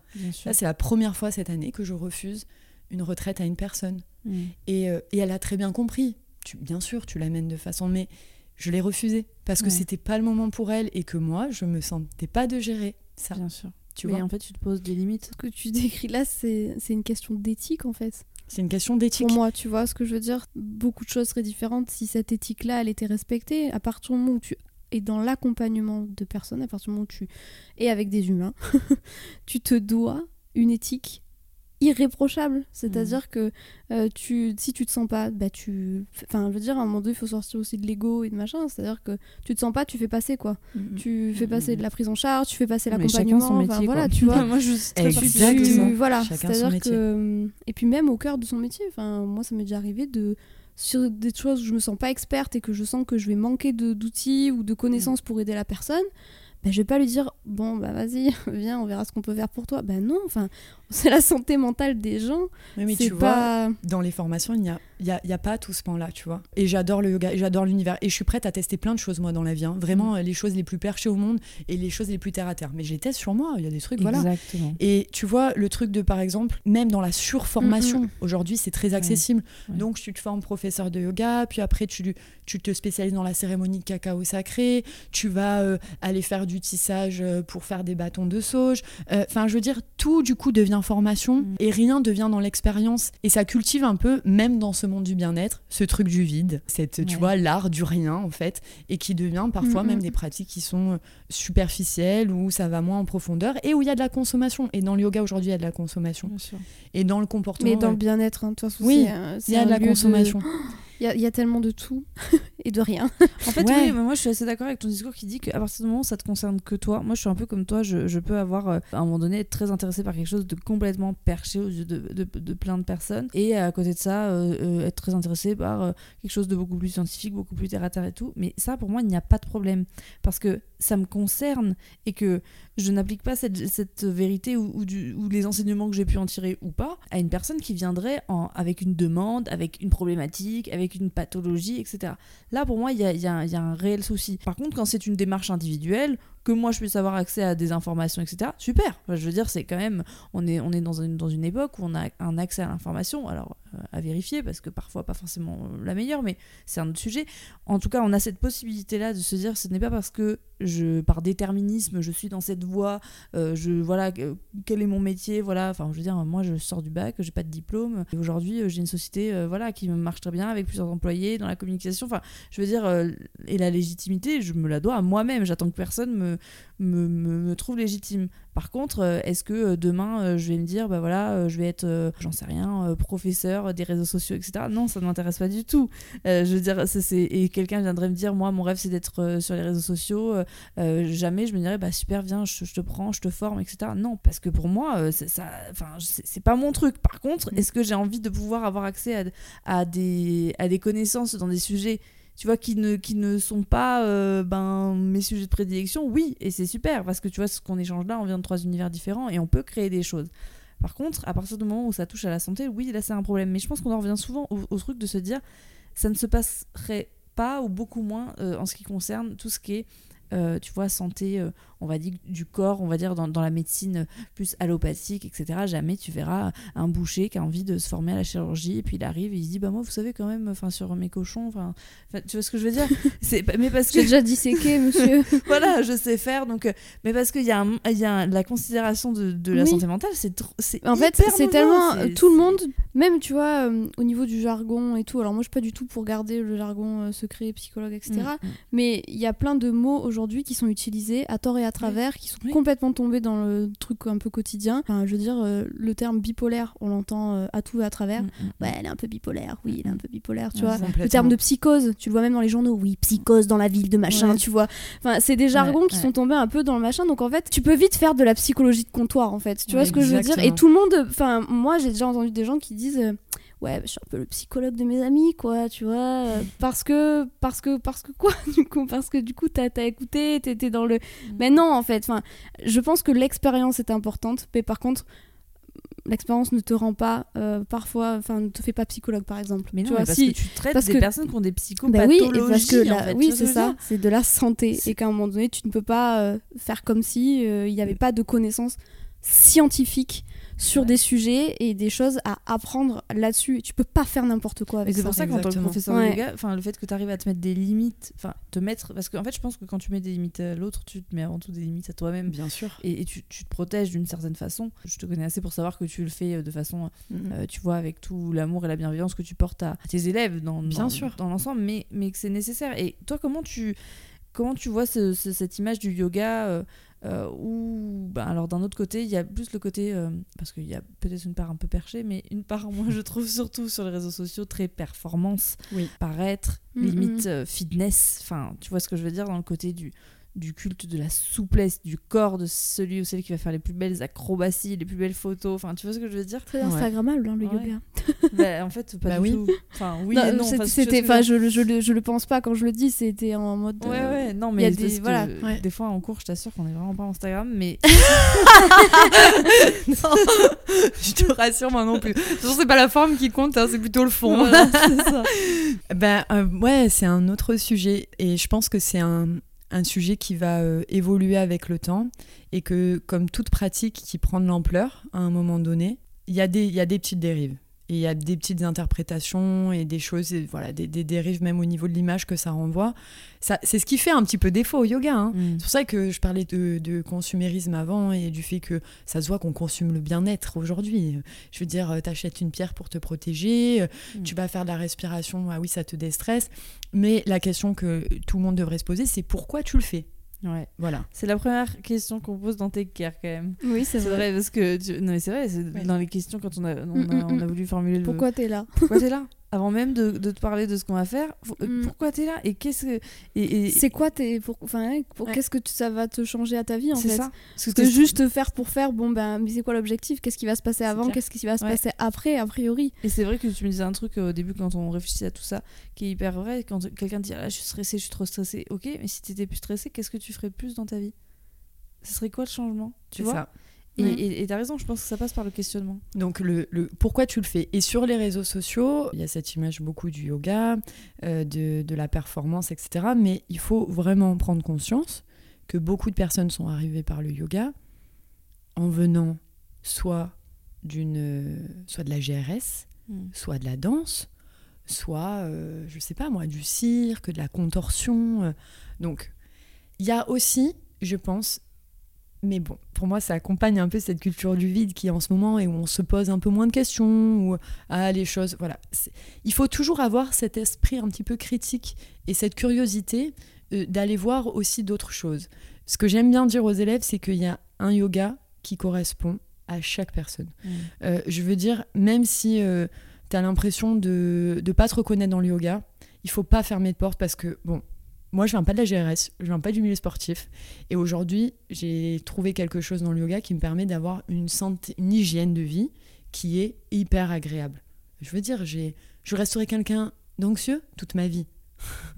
Là, c'est la première fois cette année que je refuse une retraite à une personne. Mm. Et, euh, et elle a très bien compris. Tu, bien sûr, tu l'amènes de façon, mais je l'ai refusé parce que Ouais. c'était pas le moment pour elle et que moi, je me sentais pas de gérer ça. Bien sûr. Tu Mais vois, en fait, tu te poses des limites. Ce que tu décris là, c'est c'est une question d'éthique en fait. c'est une question d'éthique. Pour moi, tu vois ce que je veux dire? Beaucoup de choses seraient différentes si cette éthique-là, elle était respectée. À partir du moment où tu es dans l'accompagnement de personnes, à partir du moment où tu es avec des humains, tu te dois une éthique irréprochable. C'est-à-dire que euh, tu, si tu te sens pas, bah tu... Enfin, je veux dire, à un moment donné, il faut sortir aussi de l'ego et de machin. C'est-à-dire que tu te sens pas, tu fais passer quoi. Tu fais passer de la prise en charge, tu fais passer l'accompagnement. enfin, voilà, tu vois. Moi, je suis très. Tu- voilà, c'est-à-dire que et puis même au cœur de son métier, enfin moi ça m'est déjà arrivé de sur des choses où je me sens pas experte et que je sens que je vais manquer d'outils ou de connaissances pour aider la personne, ben je vais pas lui dire bon bah vas-y viens on verra ce qu'on peut faire pour toi. Ben non, enfin c'est la santé mentale des gens. Oui, mais tu vois, pas dans les formations, il n'y a, y a, y a pas tout ce pan-là, tu vois. Et j'adore le yoga, et j'adore l'univers. Et je suis prête à tester plein de choses, moi, dans la vie. hein. Vraiment, euh, les choses les plus perchées au monde et les choses les plus terre-à-terre. Mais je les teste sur moi, il y a des trucs, voilà. Et tu vois, le truc de, par exemple, même dans la surformation, Mm, aujourd'hui, c'est très accessible. Ouais. Donc, tu te formes professeur de yoga, puis après, tu, tu te spécialises dans la cérémonie de cacao sacré, tu vas euh, aller faire du tissage euh, pour faire des bâtons de sauge. Euh, Enfin, je veux dire, tout, du coup, devient formation Mm. et rien devient dans l'expérience. Et ça cultive un peu, même dans ce monde du bien-être, ce truc du vide, cette, tu vois, l'art du rien, en fait, et qui devient parfois Mm, même mm. des pratiques qui sont superficielles, où ça va moins en profondeur, et où il y a de la consommation. Et dans le yoga, aujourd'hui, il y a de la consommation. Et dans le comportement, mais dans le bien-être hein, de toute façon Oui, euh, il y a de la consommation. Il y, a- il y a tellement de tout et de rien. En fait, Ouais. oui, mais moi je suis assez d'accord avec ton discours qui dit qu'à partir du moment où ça te concerne que toi, moi je suis un peu comme toi, je, je peux avoir euh, à un moment donné être très intéressé par quelque chose de complètement perché aux yeux de, de, de plein de personnes et à côté de ça euh, euh, être très intéressé par euh, quelque chose de beaucoup plus scientifique, beaucoup plus terre à terre et tout. Mais ça pour moi il n'y a pas de problème parce que ça me concerne et que je n'applique pas cette, cette vérité ou, ou du- ou les enseignements que j'ai pu en tirer ou pas à une personne qui viendrait en, avec une demande, avec une problématique, avec une pathologie, etc. Là, pour moi, il y a, un réel souci. Par contre, quand c'est une démarche individuelle, que moi je puisse avoir accès à des informations, etc., super. Je veux dire, c'est quand même. On est, on est dans, une, dans une époque où on a un accès à l'information, alors euh, à vérifier, parce que parfois pas forcément euh, la meilleure, mais c'est un autre sujet. En tout cas, on a cette possibilité-là de se dire ce n'est pas parce que je, par déterminisme, je suis dans cette voie, euh, je, voilà, que- quel est mon métier, voilà. Enfin, je veux dire, moi je sors du bac, j'ai pas de diplôme, aujourd'hui j'ai une société, euh, voilà, qui marche très bien avec plusieurs employés dans la communication. Enfin, je veux dire, et la légitimité, je me la dois à moi-même. J'attends que personne me, me, me, me, me trouve légitime. Par contre, euh, est-ce que euh, demain, euh, je vais me dire, bah voilà, je vais être, j'en sais rien, professeur des réseaux sociaux, etc. Non, ça ne m'intéresse pas du tout. Euh, je veux dire, c'est... et quelqu'un viendrait me dire, moi, mon rêve, c'est d'être sur les réseaux sociaux. euh, jamais je me dirais, bah super, viens, je, je te prends, je te forme, etc. Non, parce que pour moi, c'est, ça, enfin, c'est, pas mon truc. Par contre, Mm. est-ce que j'ai envie de pouvoir avoir accès à, à, des, à des connaissances dans des sujets tu vois, qui ne, qui ne sont pas euh, ben, mes sujets de prédilection, oui, et c'est super, parce que tu vois, ce qu'on échange là, on vient de trois univers différents et on peut créer des choses. Par contre, à partir du moment où ça touche à la santé, oui, là, c'est un problème. Mais je pense qu'on en revient souvent au, au truc de se dire, ça ne se passerait pas, ou beaucoup moins, euh, en ce qui concerne tout ce qui est, euh, tu vois, santé, on va dire, du corps, on va dire, dans, dans la médecine plus allopathique, etc. Jamais tu verras un boucher qui a envie de se former à la chirurgie, et puis il arrive et il se dit, bah moi, vous savez, quand même, enfin, sur mes cochons, enfin, tu vois ce que je veux dire? C'est Mais parce que J'ai déjà disséqué, monsieur. voilà, je sais faire. Donc, euh, mais parce qu'il y a, un- il y a un- la considération de, de la Oui. santé mentale, c'est trop- c'est En fait, c'est tellement tout le monde, même tu vois, euh, au niveau du jargon et tout. Alors moi, je suis pas du tout pour garder le jargon euh, secret, psychologue, etc. Mm, mm. Mais il y a plein de mots aujourd'hui qui sont utilisés à tort et à travers, qui sont Oui. complètement tombés dans le truc un peu quotidien. Enfin, je veux dire, euh, le terme bipolaire, on l'entend euh, à tout et à travers. Mm, mm. Ouais, elle est un peu bipolaire. Oui, elle est un peu bipolaire, tu vois. Le terme de psychose, tu le vois même dans les journaux. Oui, psychose dans la ville de machin, Ouais. tu vois. Enfin, c'est des jargons Ouais, qui sont tombés un peu dans le machin. Donc en fait, tu peux vite faire de la psychologie de comptoir, en fait. Tu vois ce que je veux dire? Et tout le monde. Enfin, moi, j'ai déjà entendu des gens qui disent. Ouais, je suis un peu le psychologue de mes amis, quoi, tu vois. euh, parce que, parce que, parce que quoi, du coup Parce que du coup, t'as as écouté, t'étais dans le. Mais non, en fait, enfin, je pense que l'expérience est importante, mais par contre, l'expérience ne te rend pas, euh, parfois, enfin, ne te fait pas psychologue, par exemple. Mais non, tu mais vois, parce si, que tu traites parce des que- personnes qui ont des bah psychopathologies. oui, et parce que en la- fait, tu oui, ce c'est ça, c'est de la santé. Et qu'à un moment donné, tu ne peux pas euh, faire comme si euh, il n'y avait pas de connaissances scientifiques sur Ouais. des sujets et des choses à apprendre là-dessus. Tu peux pas faire n'importe quoi Mais avec c'est pour ça qu'en tant que professeur de Ouais. yoga, enfin le fait que tu arrives à te mettre des limites, enfin te mettre, parce qu'en fait je pense que quand tu mets des limites à l'autre, tu te mets avant tout des limites à toi-même. Bien sûr. Et, et tu, tu te protèges d'une certaine façon. Je te connais assez pour savoir que tu le fais euh, de façon, euh, tu vois, avec tout l'amour et la bienveillance que tu portes à, à tes élèves dans, Bien dans, sûr. dans l'ensemble, mais, mais que c'est nécessaire. Et toi, comment tu, comment tu vois ce- ce- cette image du yoga euh, euh, où, ben, alors d'un autre côté, il y a plus le côté, euh, parce qu'il y a peut-être une part un peu perchée, mais une part, moi, je trouve surtout sur les réseaux sociaux très performance, Oui. paraître, Mhm. limite euh, fitness. Enfin, tu vois ce que je veux dire dans le côté du du culte de la souplesse du corps de celui ou celle qui va faire les plus belles acrobaties, les plus belles photos. Enfin, tu vois ce que je veux dire Très Ouais. Instagrammable, hein, le Ouais. yoga. Bah, En fait, pas Bah du oui. tout. Enfin, oui Non, et non. c'est- Enfin, c'était, je enfin, je, le- je, le- je le pense pas quand je le dis, c'était en mode. Ouais, euh, ouais, non, il y mais des- que voilà, ouais. des fois en cours, je t'assure qu'on est vraiment pas Instagram, mais non, je te rassure, moi non plus. De toute façon, c'est pas la forme qui compte, hein, c'est plutôt le fond. Voilà, c'est ça. Ben euh, ouais, c'est un autre sujet et je pense que c'est un, un sujet qui va euh, évoluer avec le temps et que comme toute pratique qui prend de l'ampleur à un moment donné, il y, a des- il y a des petites dérives. Et il y a des petites interprétations et des choses, et voilà, des, des dérives même au niveau de l'image que ça renvoie. Ça, c'est ce qui fait un petit peu défaut au yoga. hein. Mm. C'est pour ça que je parlais de, de consumérisme avant et du fait que ça se voit qu'on consomme le bien-être aujourd'hui. Je veux dire, euh, t'achètes une pierre pour te protéger, euh, Mm. tu vas faire de la respiration, ah oui, ça te déstresse. Mais la question que tout le monde devrait se poser, c'est pourquoi tu le fais? Ouais. Voilà. C'est la première question qu'on pose dans Take Care quand même. Oui, c'est vrai. vrai parce que tu- non mais c'est vrai, Ouais. dans les questions quand on a on Mm, a, mm, on a mm. voulu formuler le Pourquoi t'es là? Pourquoi t'es là? Avant même de, de te parler de ce qu'on va faire. euh, Mm. Pourquoi t'es là et qu'est-ce que et, et- C'est quoi tes. Pour... Enfin, pour... Ouais. qu'est-ce que tu- ça va te changer à ta vie en c'est fait ça Parce que juste faire pour faire, bon ben, mais c'est quoi l'objectif? Qu'est-ce qui va se passer avant? Qu'est-ce qui va se Ouais. passer après, a priori? Et c'est vrai que tu me disais un truc euh, au début quand on réfléchissait à tout ça qui est hyper vrai. Quand quelqu'un dit ah, là, je suis stressé, je suis trop stressé. Ok, mais si t'étais plus stressé, qu'est-ce que tu ferais plus dans ta vie? Ce serait quoi le changement? Tu C'est vois? ça. Et Ouais. et t'as raison, je pense que ça passe par le questionnement. Donc, le, le- pourquoi tu le fais? Et sur les réseaux sociaux, il y a cette image beaucoup du yoga, euh, de, de la performance, etc. Mais il faut vraiment prendre conscience que beaucoup de personnes sont arrivées par le yoga en venant soit, d'une, soit de la GRS, soit de la danse, soit, euh, je sais pas moi, du cirque, de la contorsion. euh. Donc, il y a aussi, je pense, mais bon, pour moi, ça accompagne un peu cette culture du vide qui est en ce moment et où on se pose un peu moins de questions, où ah, les choses, voilà. Il faut toujours avoir cet esprit un petit peu critique et cette curiosité euh, d'aller voir aussi d'autres choses. Ce que j'aime bien dire aux élèves, c'est qu'il y a un yoga qui correspond à chaque personne. Mm. Euh, je veux dire, même si tu as l'impression de ne pas te reconnaître dans le yoga, il faut pas fermer de porte parce que, bon, moi, je viens pas de la GRS, je viens pas du milieu sportif. Et aujourd'hui, j'ai trouvé quelque chose dans le yoga qui me permet d'avoir une, santé, une hygiène de vie qui est hyper agréable. Je veux dire, j'ai, je resterai quelqu'un d'anxieux toute ma vie.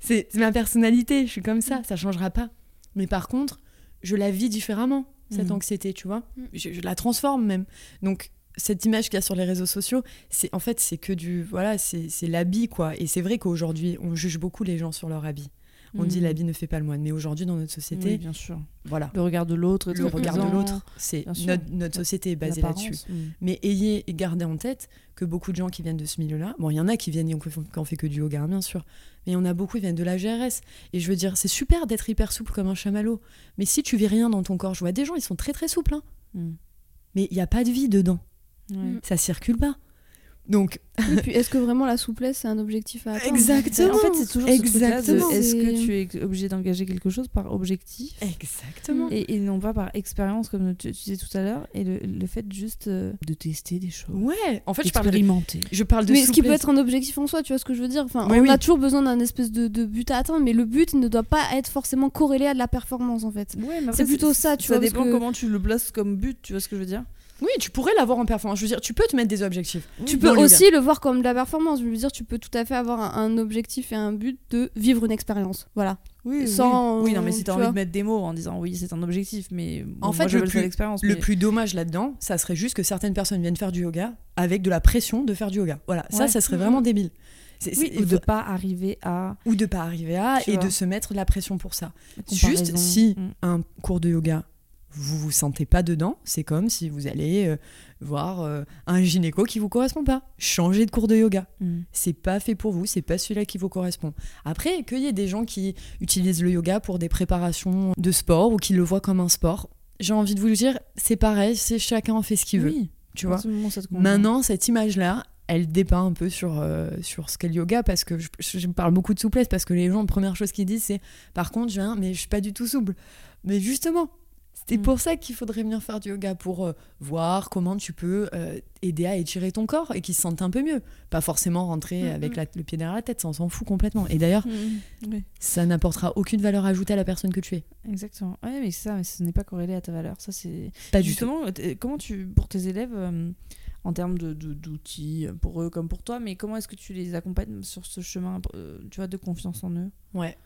c'est c'est ma personnalité, je suis comme ça, ça changera pas. Mais par contre, je la vis différemment, cette Mhm. anxiété, tu vois. Mhm. Je, je la transforme même. Donc, cette image qu'il y a sur les réseaux sociaux, c'est en fait, c'est que du. Voilà, c'est l'habit, quoi. Et c'est vrai qu'aujourd'hui, on juge beaucoup les gens sur leur habit. On dit Mm. l'habit ne fait pas le moine. Mais aujourd'hui, dans notre société, Oui, bien sûr. voilà. Le regard de l'autre, Le regard de l'autre, c'est notre, notre société est basée là-dessus. Mais ayez et gardez en tête que beaucoup de gens qui viennent de ce milieu-là, bon, il y en a qui viennent et qui ont fait que du yoga, bien sûr, mais il y en a beaucoup qui viennent de la GRS. Et je veux dire, c'est super d'être hyper souple comme un chamallow, mais si tu vis rien dans ton corps, je vois des gens, ils sont très très souples, hein, Mm. mais il n'y a pas de vie dedans, Ouais. Mm. ça circule pas. Donc, Et puis, est-ce que vraiment la souplesse, c'est un objectif à atteindre Exactement. En fait, c'est toujours ce Exactement. est-ce que tu es obligé d'engager quelque chose par objectif exactement. et, et non pas par expérience, comme tu, tu disais tout à l'heure, et le, le fait juste euh, de tester des choses, Ouais, en fait, je parle de, d'expérimenter. je parle de Mais ce qui peut être un objectif en soi, tu vois ce que je veux dire enfin, Oui, On oui. a toujours besoin d'un espèce de, de but à atteindre, mais le but ne doit pas être forcément corrélé à de la performance en fait. Ouais, mais C'est plutôt ça, tu vois, parce dépend que- comment tu le places comme but, tu vois ce que je veux dire Oui, tu pourrais l'avoir en performance. Je veux dire, tu peux te mettre des objectifs. Tu peux le aussi le voir comme de la performance. Je veux dire, tu peux tout à fait avoir un, un objectif et un but de vivre une expérience. Voilà. Oui, Sans, oui. Oui, non, mais si tu t'as envie vois. de mettre des mots en disant oui, c'est un objectif, mais bon, En fait, moi, le plus- l'expérience. Le mais- plus dommage là-dedans, ça serait juste que certaines personnes viennent faire du yoga avec de la pression de faire du yoga. Voilà, ça, Ouais. ça serait vraiment débile. C'est- Oui, ou de pas arriver à ou de pas arriver à et vois. de se mettre de la pression pour ça. Juste si Mm. un cours de yoga, vous vous sentez pas dedans, c'est comme si vous allez euh, voir euh, un gynéco qui vous correspond pas. Changez de cours de yoga. Mm. C'est pas fait pour vous, c'est pas celui-là qui vous correspond. Après, qu'il y ait des gens qui utilisent le yoga pour des préparations de sport ou qui le voient comme un sport, j'ai envie de vous le dire, c'est pareil, c'est chacun fait ce qu'il veut, tu vois? moment ça. Maintenant, cette image-là, elle dépeint un peu sur, euh, sur ce qu'est le yoga parce que je, parle beaucoup de souplesse parce que les gens, la première chose qu'ils disent, c'est par contre, je viens, mais je suis pas du tout souple. Mais justement, c'est Mm. pour ça qu'il faudrait venir faire du yoga pour euh, voir comment tu peux euh, aider à étirer ton corps et qu'ils se sentent un peu mieux. Pas forcément rentrer Mm, avec mm. la- le pied derrière la tête, ça on s'en fout complètement. Et d'ailleurs, Mm. Oui, ça n'apportera aucune valeur ajoutée à la personne que tu es. exactement. Ouais, mais ça, mais ce n'est pas corrélé à ta valeur. Ça, c'est Pas du tout. Justement, comment tu, pour tes élèves, euh, en termes de- de- d'outils, pour eux comme pour toi, mais comment est-ce que tu les accompagnes sur ce chemin, euh, tu vois, de confiance en eux? Ouais.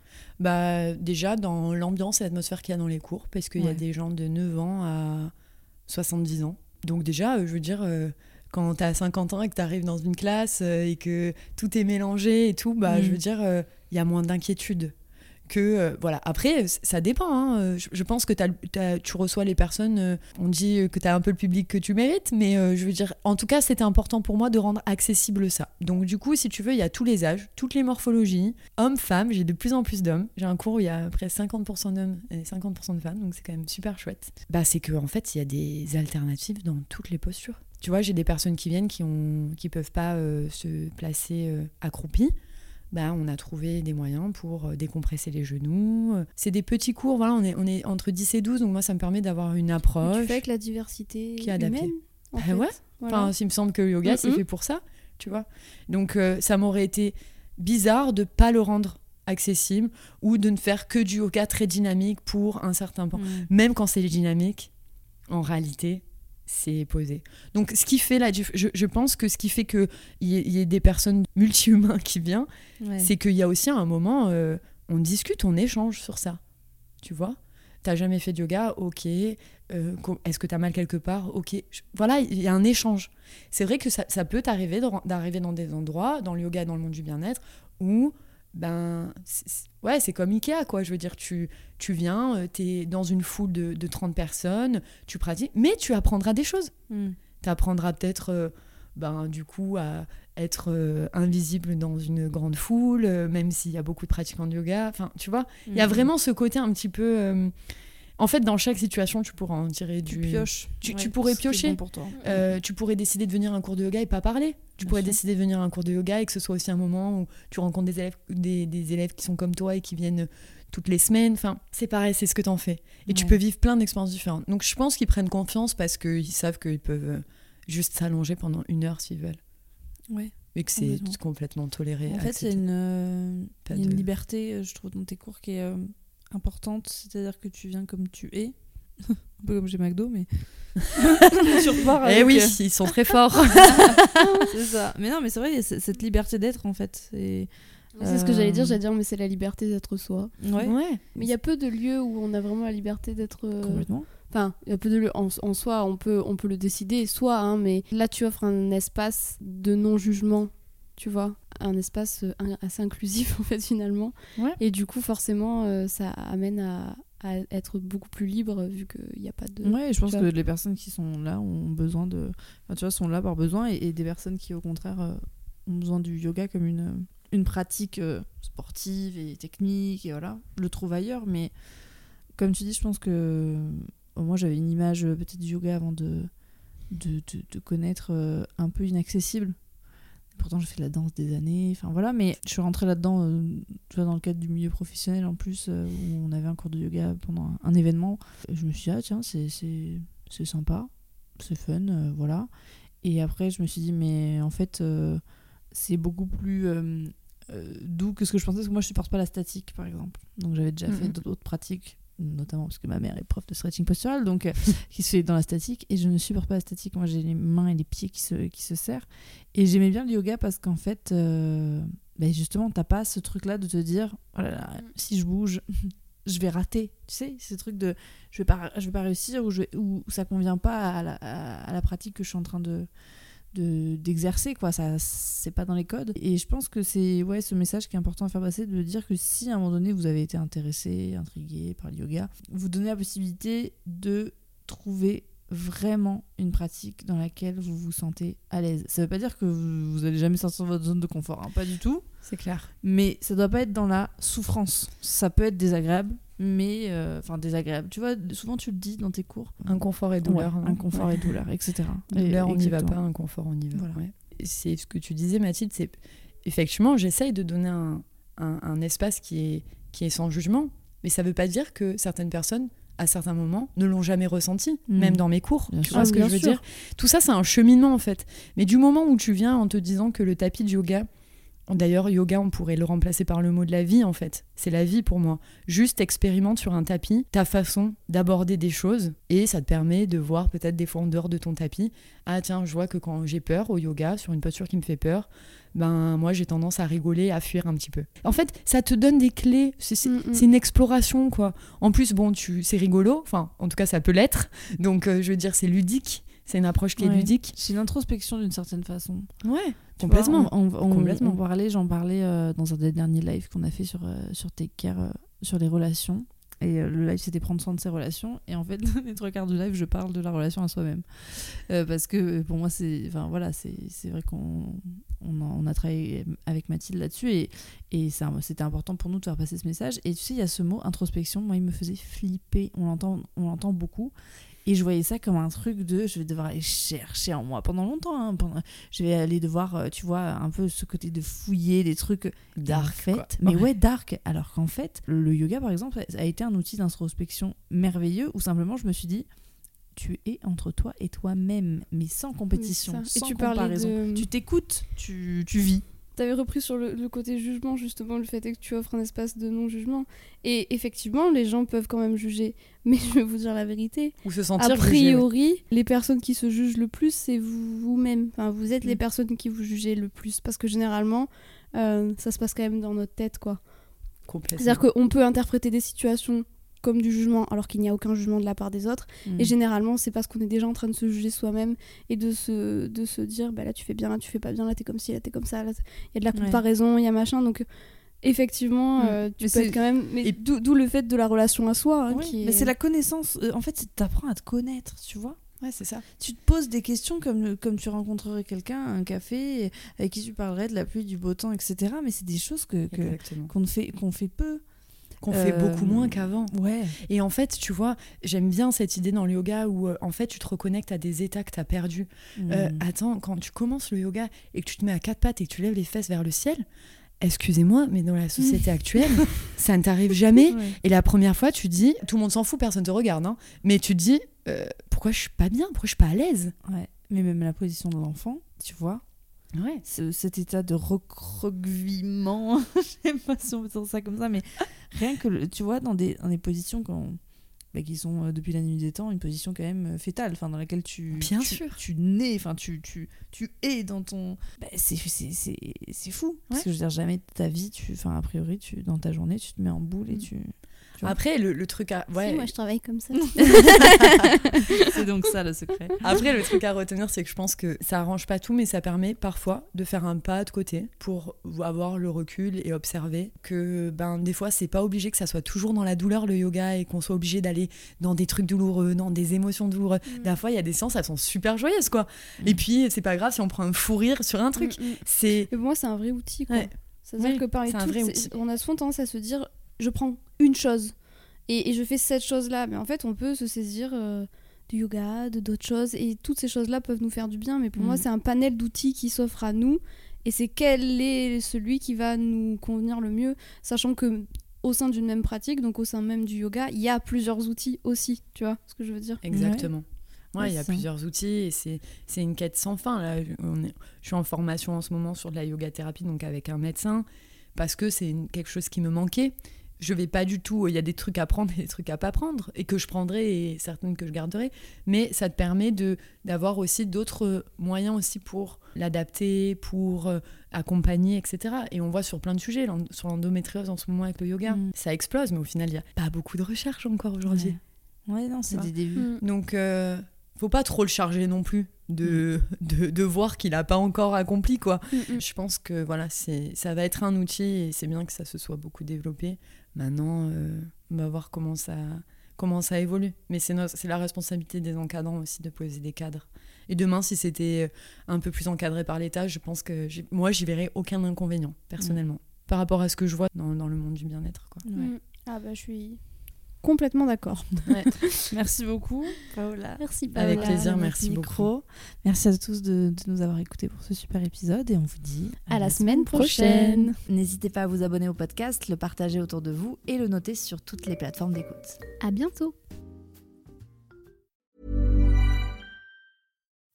Bah, déjà, dans l'ambiance et l'atmosphère qu'il y a dans les cours, parce qu'il y a des gens de 9 ans à 70 ans. Donc, déjà, euh, je veux dire, euh, quand tu as 50 ans et que tu arrives dans une classe et que tout est mélangé et tout, bah, Mm. je veux dire, il y a moins d'inquiétude. Que, euh, voilà. Après, c- ça dépend. hein. Euh, Je, pense que tu reçois les personnes, euh, on dit euh, que tu as un peu le public que tu mérites, mais euh, je veux dire, en tout cas, c'était important pour moi de rendre accessible ça. Donc, du coup, si tu veux, il y a tous les âges, toutes les morphologies, hommes, femmes, j'ai de plus en plus d'hommes. J'ai un cours où il y a près 50% d'hommes et 50% de femmes, donc c'est quand même super chouette. Bah, c'est qu'en en fait, il y a des alternatives dans toutes les postures. Tu vois, j'ai des personnes qui viennent qui ont qui peuvent pas euh, se placer euh, accroupies. Bah, on a trouvé des moyens pour euh, décompresser les genoux. Euh, C'est des petits cours, voilà, on est, on est entre 10 et 12, donc moi ça me permet d'avoir une Tu approche. fais avec la diversité Qui est adaptée. humaine. en Bah fait. ouais. Voilà. Enfin, il me semble que le yoga, c'est Mhm. fait pour ça, tu vois. Donc, euh, ça m'aurait été bizarre de pas le rendre accessible ou de ne faire que du yoga très dynamique pour un certain Mm. point. Même quand c'est dynamique, en réalité, c'est posé. Donc, ce qui fait dif- je, je pense que ce qui fait qu'il y, ait- il y ait des personnes multi-humains qui viennent, Ouais. c'est qu'il y a aussi un moment, euh, on discute, on échange sur ça. Tu vois? T'as jamais fait de yoga Ok. Euh, Est-ce que t'as mal quelque part? Ok. Je- Voilà, il y a un échange. C'est vrai que ça, ça peut t'arriver d'arriver dans des endroits, dans le yoga, dans le monde du bien-être, où, ben, ouais, c'est comme Ikea, quoi. Je veux dire, tu, tu viens, euh, t'es dans une foule de, de 30 personnes, tu pratiques, mais tu apprendras des choses Mm. tu apprendras peut-être euh, ben, du coup à être euh, invisible dans une grande foule, euh, même s'il y a beaucoup de pratiquants de yoga. Enfin, tu vois, il y a Mm. vraiment ce côté un petit peu En fait, dans chaque situation, tu pourras en tirer du. pioches. Tu- Ouais, tu pourrais piocher. bon pour toi. Euh, tu pourrais décider de venir à un cours de yoga et pas parler. Tu Bien pourrais sûr. décider de venir à un cours de yoga et que ce soit aussi un moment où tu rencontres des élèves, des, des élèves qui sont comme toi et qui viennent toutes les semaines. Enfin, c'est pareil, c'est ce que t'en fais. Et tu peux vivre plein d'expériences différentes. Donc je pense qu'ils prennent confiance parce qu'ils savent qu'ils peuvent euh, juste s'allonger pendant une heure s'ils veulent. Ouais. Et que c'est Complètement. toléré. En fait, il y a une, euh, Pas il y a une de- liberté, je trouve, dans tes cours qui est euh, importante. C'est-à-dire que tu viens comme tu es. un peu comme chez McDo, mais. tu repars Eh oui, euh, ils sont très forts. c'est ça. Mais non, mais c'est vrai, il y a cette liberté d'être, en fait. Et, C'est ce que j'allais dire, Euh, j'allais dire, mais c'est la liberté d'être soi. Ouais, Mais il y a peu de lieux où on a vraiment la liberté d'être. euh, complètement. Enfin, il y a peu de lieux. En, en soi, on peut, on peut le décider, soit, hein, mais là, tu offres un espace de non-jugement, tu vois. Un espace euh, assez inclusif, en fait, finalement. Ouais. Et du coup, forcément, euh, ça amène à, à être beaucoup plus libre, vu qu'il n'y a pas de. Ouais, je pense que les personnes qui sont là ont besoin de. Enfin, tu vois, sont là par besoin et, et des personnes qui, au contraire, euh, ont besoin du yoga comme une, une pratique euh, sportive et technique et voilà, le trouve ailleurs. Mais comme tu dis, je pense que euh, moi j'avais une image euh, peut-être du yoga avant de, de, de, de connaître euh, un peu inaccessible. Pourtant, j'ai fait de la danse des années, enfin voilà, mais je suis rentrée là-dedans, euh, tu vois, dans le cadre du milieu professionnel en plus, euh, où on avait un cours de yoga pendant un, un événement. Je me suis dit, ah tiens, c'est, sympa, c'est fun, euh, voilà. Et après, je me suis dit, mais en fait, c'est beaucoup plus doux que ce que je pensais, parce que moi, je supporte pas la statique, par exemple. Donc, j'avais déjà fait Mhm. d'autres pratiques, notamment parce que ma mère est prof de stretching postural, donc euh, qui se fait dans la statique, et je ne supporte pas la statique. Moi, j'ai les mains et les pieds qui se, qui se serrent. Et j'aimais bien le yoga parce qu'en fait, euh, ben justement, t'as pas ce truc-là de te dire, oh là là, si je bouge, je vais rater. Tu sais, ce truc de, je vais pas, je vais pas réussir ou, je ou ça convient pas à la, à la pratique que je suis en train de de- d'exercer quoi. Ça c'est pas dans les codes. Et je pense que c'est ouais ce message qui est important à faire passer de dire que si à un moment donné vous avez été intéressé intrigué par le yoga vous donnez la possibilité de trouver vraiment une pratique dans laquelle vous vous sentez à l'aise. Ça veut pas dire que vous, vous allez jamais sortir de votre zone de confort hein, pas du tout C'est clair. mais ça doit pas être dans la souffrance ça peut être désagréable mais euh, enfin désagréable tu vois souvent tu le dis dans tes cours Inconfort et douleur. Ouais, non inconfort Ouais. et douleur etc Douleur, on n'y va pas, inconfort, on y va. Voilà. ouais. C'est ce que tu disais, Mathilde, c'est effectivement, j'essaye de donner un, un- un espace qui est, qui est sans jugement, mais ça veut pas dire que certaines personnes, à certains moments, ne l'ont jamais ressenti, Mm. même dans mes cours. Bien tu vois ce que je veux sûr. dire? Tout ça, c'est un cheminement, en fait. Mais du moment où tu viens en te disant que le tapis de yoga, D'ailleurs, yoga, on pourrait le remplacer par le mot de la vie, en fait. C'est la vie pour moi. Juste expérimente sur un tapis ta façon d'aborder des choses et ça te permet de voir peut-être des fois en dehors de ton tapis. Ah tiens, je vois que quand j'ai peur au yoga, sur une posture qui me fait peur, ben moi j'ai tendance à rigoler, à fuir un petit peu. En fait, ça te donne des clés. C'est Mm, mm. une exploration, quoi. En plus, bon, tu, c'est rigolo. Enfin, en tout cas, ça peut l'être. Donc, euh, je veux dire, c'est ludique. C'est une approche qui est Ouais. ludique. C'est une introspection d'une certaine façon. Ouais, Tu complètement. vois, on, on- Complètement. on parlait, j'en parlais euh, dans un des derniers lives qu'on a fait sur, euh, sur Take Care, euh, sur les relations. Et le live, c'était prendre soin de ses relations. Et en fait, les trois quarts du live, je parle de la relation à soi-même. Parce que pour moi, c'est enfin, voilà, vrai qu'on on a, on a travaillé avec Mathilde là-dessus. Et, et c'était important pour nous de faire passer ce message. Et tu sais, il y a ce mot introspection. Moi, il me faisait flipper. On l'entend beaucoup. Et je voyais ça comme un truc de je vais devoir aller chercher en moi pendant longtemps. hein, pendant- je vais aller devoir, euh, tu vois, un peu ce côté de fouiller des trucs Dark, en fait, quoi. mais Ouais. dark. Alors qu'en fait, le yoga, par exemple, a été un outil d'introspection merveilleux où simplement je me suis dit, tu es entre toi et toi-même, mais sans compétition, ça. sans Et tu comparaison. de- Tu t'écoutes, tu, tu vis. T'avais repris sur le, le côté jugement, justement, le fait est que tu offres un espace de non-jugement. Et effectivement, les gens peuvent quand même juger. Mais je vais vous dire la vérité. Ou se sentir A jugé, ouais. priori, les personnes qui se jugent le plus, c'est vous- vous-même. Enfin, vous êtes les Mm. personnes qui vous jugez le plus. Parce que généralement, euh, ça se passe quand même dans notre tête, quoi. Complètement. C'est-à-dire qu'on peut interpréter des situations comme du jugement alors qu'il n'y a aucun jugement de la part des autres. Et généralement, c'est parce qu'on est déjà en train de se juger soi-même et de se, de se dire bah là tu fais bien, là tu fais pas bien, là t'es comme ci, là t'es comme ça. Il y a de la comparaison, il y a machin. Donc effectivement, Mm. euh, tu Mais peux être quand même. Mais Et- d'où le fait de la relation à soi. hein, qui est- Mais c'est la connaissance. euh, en fait, c'est- t'apprends à te connaître, tu vois. Ouais, c'est ça. Tu te poses des questions comme, comme tu rencontrerais quelqu'un à un café avec qui tu parlerais de la pluie, du beau temps, etc. Mais c'est des choses que, qu'on fait, qu'on fait peu. Qu'on fait Euh, beaucoup moins qu'avant. Ouais. Et en fait, tu vois, j'aime bien cette idée dans le yoga où, euh, en fait, tu te reconnectes à des états que tu as perdus. Euh, Mm. attends, quand tu commences le yoga et que tu te mets à quatre pattes et que tu lèves les fesses vers le ciel, excusez-moi, mais dans la société actuelle, ça ne t'arrive jamais. Ouais. Et la première fois, tu dis, tout le monde s'en fout, personne te regarde, hein, mais tu te dis, euh, pourquoi je suis pas bien, pourquoi je suis pas à l'aise? Ouais. Mais même la position de l'enfant, tu vois, Ouais. ce- cet état de recroquevillement, je sais pas si on peut dire ça comme ça, mais rien que, le- tu vois, dans des, dans des positions quand, bah, qui sont euh, depuis la nuit des temps, une position quand même euh, fétale, enfin, dans laquelle tu, Bien tu, sûr. tu nais, enfin, tu, tu, tu es dans ton. bah, c'est, c'est, c'est, c'est fou. Parce que je veux dire, jamais de ta vie, tu, enfin, a priori, tu, dans ta journée, tu te mets en boule et Mm. tu. Tu vois. Après, le, le truc à... Ouais. Si, moi je travaille comme ça. c'est donc ça le secret. Après, le truc à retenir, c'est que je pense que ça arrange pas tout, mais ça permet parfois de faire un pas de côté pour avoir le recul et observer que ben des fois, c'est pas obligé que ça soit toujours dans la douleur le yoga et qu'on soit obligé d'aller dans des trucs douloureux, dans des émotions douloureuses. Des fois, il y a des séances, elles sont super joyeuses, quoi. Et puis, c'est pas grave si on prend un fou rire sur un truc. Mm, mm. C'est Et pour moi, c'est un vrai outil. quoi. Ouais. C'est-à-dire Oui, que c'est c'est- outil. on a souvent tendance à se dire je prends une chose et, et je fais cette chose-là. Mais en fait, on peut se saisir euh, du yoga, de d'autres choses et toutes ces choses-là peuvent nous faire du bien. Mais pour moi, Mm. c'est un panel d'outils qui s'offre à nous et c'est quel est celui qui va nous convenir le mieux, sachant que au sein d'une même pratique, donc au sein même du yoga, il y a plusieurs outils aussi. Tu vois ce que je veux dire? Exactement. Ouais, Ouais, il y a ça. plusieurs outils et c'est c'est une quête sans fin. Là, On est- je suis en formation en ce moment sur de la yoga thérapie, donc avec un médecin, parce que c'est quelque chose qui me manquait. Je vais pas du tout. Il y a des trucs à prendre et des trucs à pas prendre et que je prendrai et certaines que je garderai. Mais ça te permet de d'avoir aussi d'autres moyens aussi pour l'adapter, pour euh, accompagner, etc. Et on voit sur plein de sujets, sur l'endométriose en ce moment avec le yoga, Mm. ça explose. Mais au final, il y a pas beaucoup de recherches encore aujourd'hui. Ouais. Ouais, non, c'est des débuts. Mm. Donc, euh, faut pas trop le charger non plus de, de, de voir qu'il a pas encore accompli, quoi. Mm, mm. Je pense que voilà, c'est ça va être un outil et c'est bien que ça se soit beaucoup développé. Maintenant, euh, on va voir comment ça, comment ça évolue. Mais c'est c'est la responsabilité des encadrants aussi de poser des cadres. Et demain, si c'était un peu plus encadré par l'État, je pense que j'ai- moi, j'y verrais aucun inconvénient, personnellement, par rapport à ce que je vois dans, dans le monde du bien-être. quoi. Ouais. Ah bah je suis complètement d'accord. Merci beaucoup, Paola. Merci Avec Paola. plaisir, Notre merci micro. Merci à tous de, de nous avoir écoutés pour ce super épisode et on vous dit À la semaine prochaine. N'hésitez pas à vous abonner au podcast, le partager autour de vous et le noter sur toutes les plateformes d'écoute. À bientôt.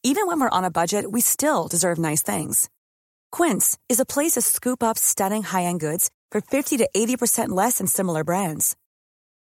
Even when we're on a budget, we still deserve nice things. Quince is a place to scoop up stunning high-end goods for 50 to 80% less than similar brands.